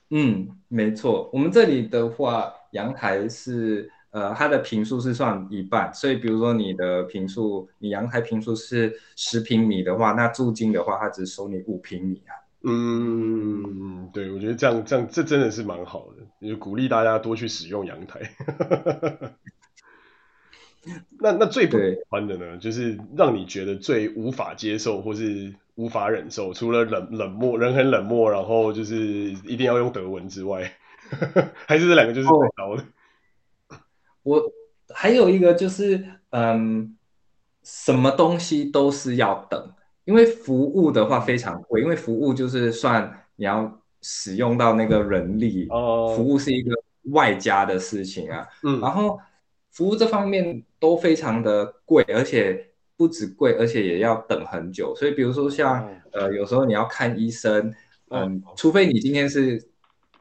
嗯，没错，我们这里的话，阳台是呃它的平数是算一半，所以比如说你的平数，你阳台平数是十平米的话，那租金的话，它只收你五平米啊。嗯，对，我觉得这样这样这真的是蛮好的，就鼓励大家多去使用阳台。[LAUGHS] 那那最不喜欢的呢，就是让你觉得最无法接受或是无法忍受，除了冷冷漠，人很冷漠，然后就是一定要用德文之外，[LAUGHS] 还是这两个就是最高的。哦。我还有一个就是，嗯，什么东西都是要等，因为服务的话非常贵，因为服务就是算你要使用到那个人力，哦，服务是一个外加的事情啊，嗯，然后。服务这方面都非常的贵，而且不止贵，而且也要等很久。所以，比如说像呃，有时候你要看医生，嗯，除非你今天是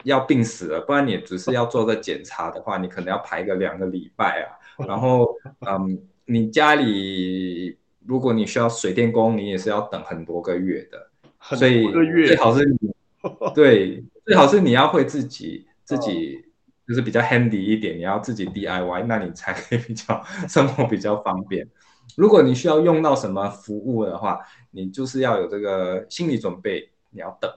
要病死了，不然你只是要做个检查的话，你可能要排个两个礼拜啊。[LAUGHS] 然后，嗯，你家里如果你需要水电工，你也是要等很多个月的。所以最好是你 [LAUGHS] 对，最好是你要会自己自己。就是比较 handy 一点，你要自己 DIY，那你才可以比较生活比较方便。如果你需要用到什么服务的话，你就是要有这个心理准备，你要等。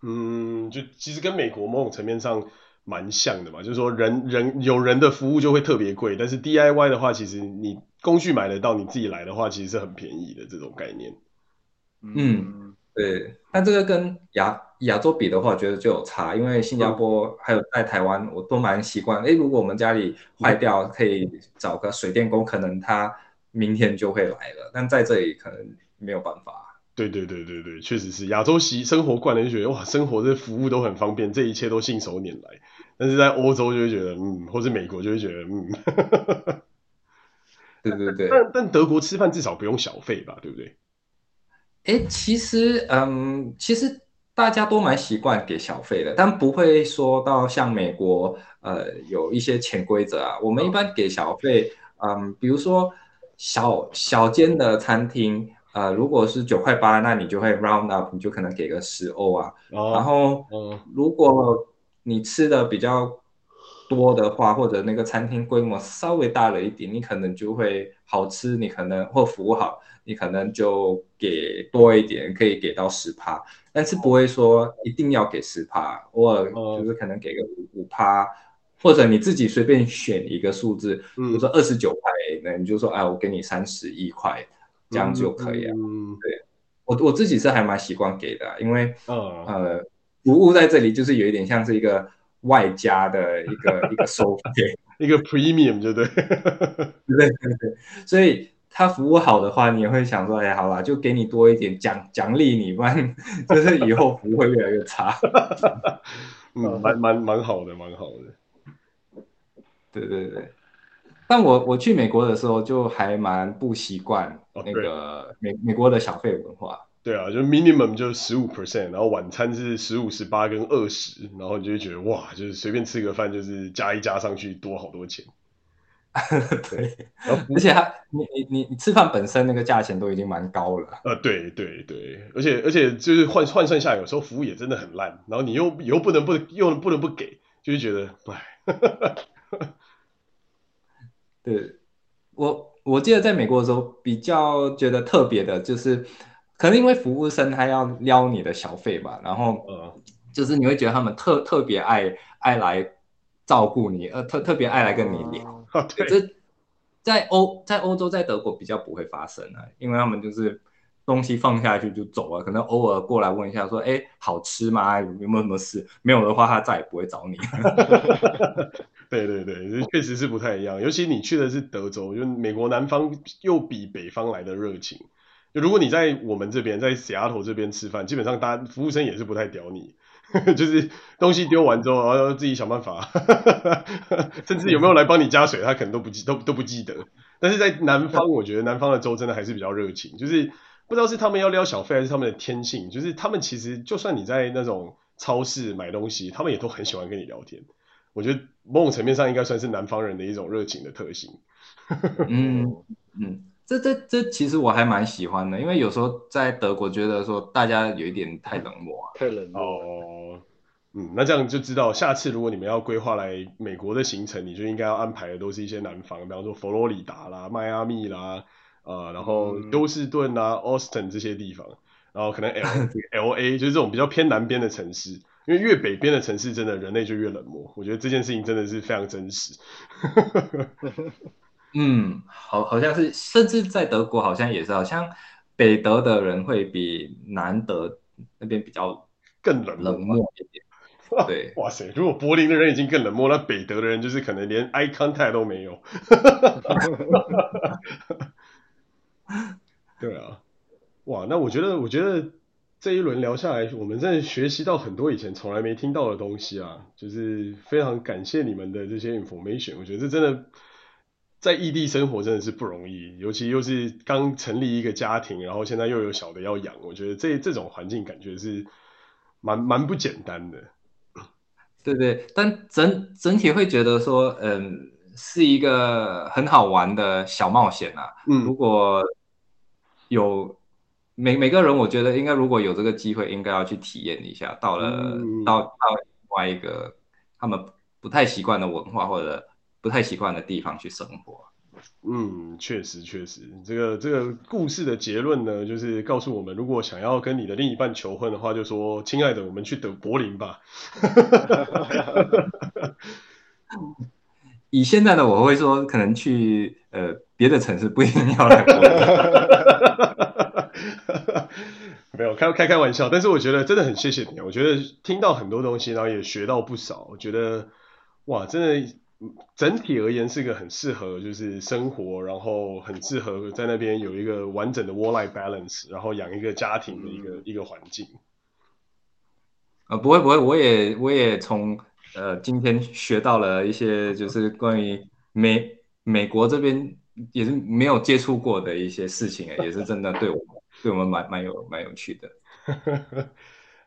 嗯，就其实跟美国某种层面上蛮像的嘛，就是说人人有人的服务就会特别贵，但是 DIY 的话，其实你工具买得到，你自己来的话，其实是很便宜的这种概念。嗯。对，但这个跟亚亚洲比的话，我觉得就有差，因为新加坡还有在台湾，我都蛮习惯。哎，如果我们家里坏掉，可以找个水电工，可能他明天就会来了。但在这里可能没有办法。对对对对对，确实是亚洲习生活惯了，就觉得哇，生活这服务都很方便，这一切都信手拈来。但是在欧洲就会觉得，嗯，或是美国就会觉得，嗯，[LAUGHS] 对对对。但但德国吃饭至少不用小费吧，对不对？哎，其实，嗯，其实大家都蛮习惯给小费的，但不会说到像美国，呃，有一些潜规则啊。我们一般给小费，嗯，比如说小小间的餐厅，呃，如果是九块八，那你就会 round up，你就可能给个十欧啊。哦、然后，嗯，如果你吃的比较多的话，或者那个餐厅规模稍微大了一点，你可能就会好吃，你可能或服务好。你可能就给多一点，可以给到十趴，但是不会说一定要给十趴，偶尔就是可能给个五五趴，或者你自己随便选一个数字，比如说二十九块，那你就说，哎，我给你三十一块，这样就可以了。嗯，对，我我自己是还蛮习惯给的，因为呃，服务在这里就是有一点像是一个外加的一个 [LAUGHS] 一个收费，一个 premium，对不 [LAUGHS] 对？对对对，所以。他服务好的话，你也会想说，哎，好吧，就给你多一点奖奖励你，不然就是以后服务会越来越差。[LAUGHS] 嗯，蛮蛮蛮好的，蛮好的。对对对，但我我去美国的时候就还蛮不习惯那个美、哦、美国的小费文化。对啊，就 minimum 就十五 percent，然后晚餐是十五、十八跟二十，然后你就会觉得哇，就是随便吃个饭就是加一加上去多好多钱。[LAUGHS] 对，而且他，你你你你吃饭本身那个价钱都已经蛮高了。呃，对对对，而且而且就是换换算下来，有时候服务也真的很烂，然后你又又不能不又不能不给，就是觉得哎，[LAUGHS] 对，我我记得在美国的时候，比较觉得特别的就是，可能因为服务生他要撩你的小费吧，然后呃，就是你会觉得他们特特别爱爱来照顾你，呃，特特别爱来跟你聊。哦、对，这在欧在欧洲在德国比较不会发生啊，因为他们就是。东西放下去就走了，可能偶尔过来问一下，说：“哎，好吃吗？有没有什么事？没有的话，他再也不会找你。[LAUGHS] ”对对对，确实是不太一样。尤其你去的是德州，就美国南方又比北方来的热情。如果你在我们这边，在西雅图这边吃饭，基本上大家服务生也是不太屌你，[LAUGHS] 就是东西丢完之后，然后自己想办法，[LAUGHS] 甚至有没有来帮你加水，他可能都不记都都不记得。但是在南方，我觉得南方的粥真的还是比较热情，就是。不知道是他们要撩小费，还是他们的天性，就是他们其实就算你在那种超市买东西，他们也都很喜欢跟你聊天。我觉得某种层面上应该算是南方人的一种热情的特性。嗯嗯，这这这其实我还蛮喜欢的，因为有时候在德国觉得说大家有一点太冷漠啊，太冷漠。哦，嗯，那这样就知道下次如果你们要规划来美国的行程，你就应该要安排的都是一些南方，比方说佛罗里达啦、迈阿密啦。啊、呃，然后休斯顿啊、Austin 这些地方，然后可能 L [LAUGHS] L A 就是这种比较偏南边的城市，因为越北边的城市，真的人类就越冷漠。我觉得这件事情真的是非常真实。[LAUGHS] 嗯，好，好像是，甚至在德国好像也是，好像北德的人会比南德那边比较更冷冷漠一点。[LAUGHS] 对，哇塞，如果柏林的人已经更冷漠，那北德的人就是可能连 eye contact 都没有。[LAUGHS] 对啊，哇，那我觉得，我觉得这一轮聊下来，我们真的学习到很多以前从来没听到的东西啊，就是非常感谢你们的这些 information。我觉得这真的在异地生活真的是不容易，尤其又是刚成立一个家庭，然后现在又有小的要养，我觉得这这种环境感觉是蛮蛮不简单的。[LAUGHS] 对对，但整整体会觉得说，嗯。是一个很好玩的小冒险啊！嗯，如果有每每个人，我觉得应该如果有这个机会，应该要去体验一下。到了、嗯、到到另外一个他们不太习惯的文化或者不太习惯的地方去生活。嗯，确实确实，这个这个故事的结论呢，就是告诉我们，如果想要跟你的另一半求婚的话，就说：“亲爱的，我们去德柏林吧。[LAUGHS] ”以现在的我会说，可能去呃别的城市不一定要来。[LAUGHS] 没有开开开玩笑，但是我觉得真的很谢谢你，我觉得听到很多东西，然后也学到不少。我觉得哇，真的整体而言是个很适合就是生活，然后很适合在那边有一个完整的 work-life balance，然后养一个家庭的一个、嗯、一个环境。呃，不会不会，我也我也从。呃，今天学到了一些，就是关于美美国这边也是没有接触过的一些事情，也是真的对我们对我们蛮蛮有蛮有趣的。[LAUGHS]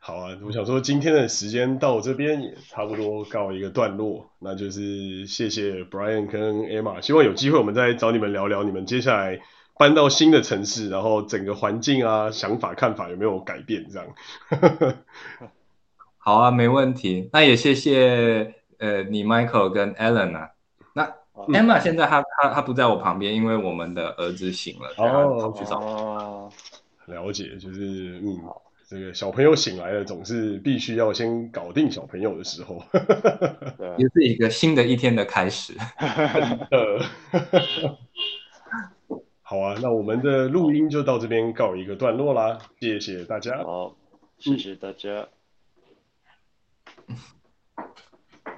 好啊，我想说今天的时间到这边也差不多告一个段落，那就是谢谢 Brian 跟 Emma，希望有机会我们再找你们聊聊你们接下来搬到新的城市，然后整个环境啊、想法、看法有没有改变这样。[LAUGHS] 好啊，没问题。那也谢谢呃你 Michael 跟 Alan 啊。那 Emma 现在他他他不在我旁边，因为我们的儿子醒了，然后跑去找。哦，了解，就是嗯，这个小朋友醒来了，总是必须要先搞定小朋友的时候。[LAUGHS] 也是一个新的一天的开始。[LAUGHS] [LAUGHS] 好啊，那我们的录音就到这边告一个段落啦，谢谢大家。好，谢谢大家。嗯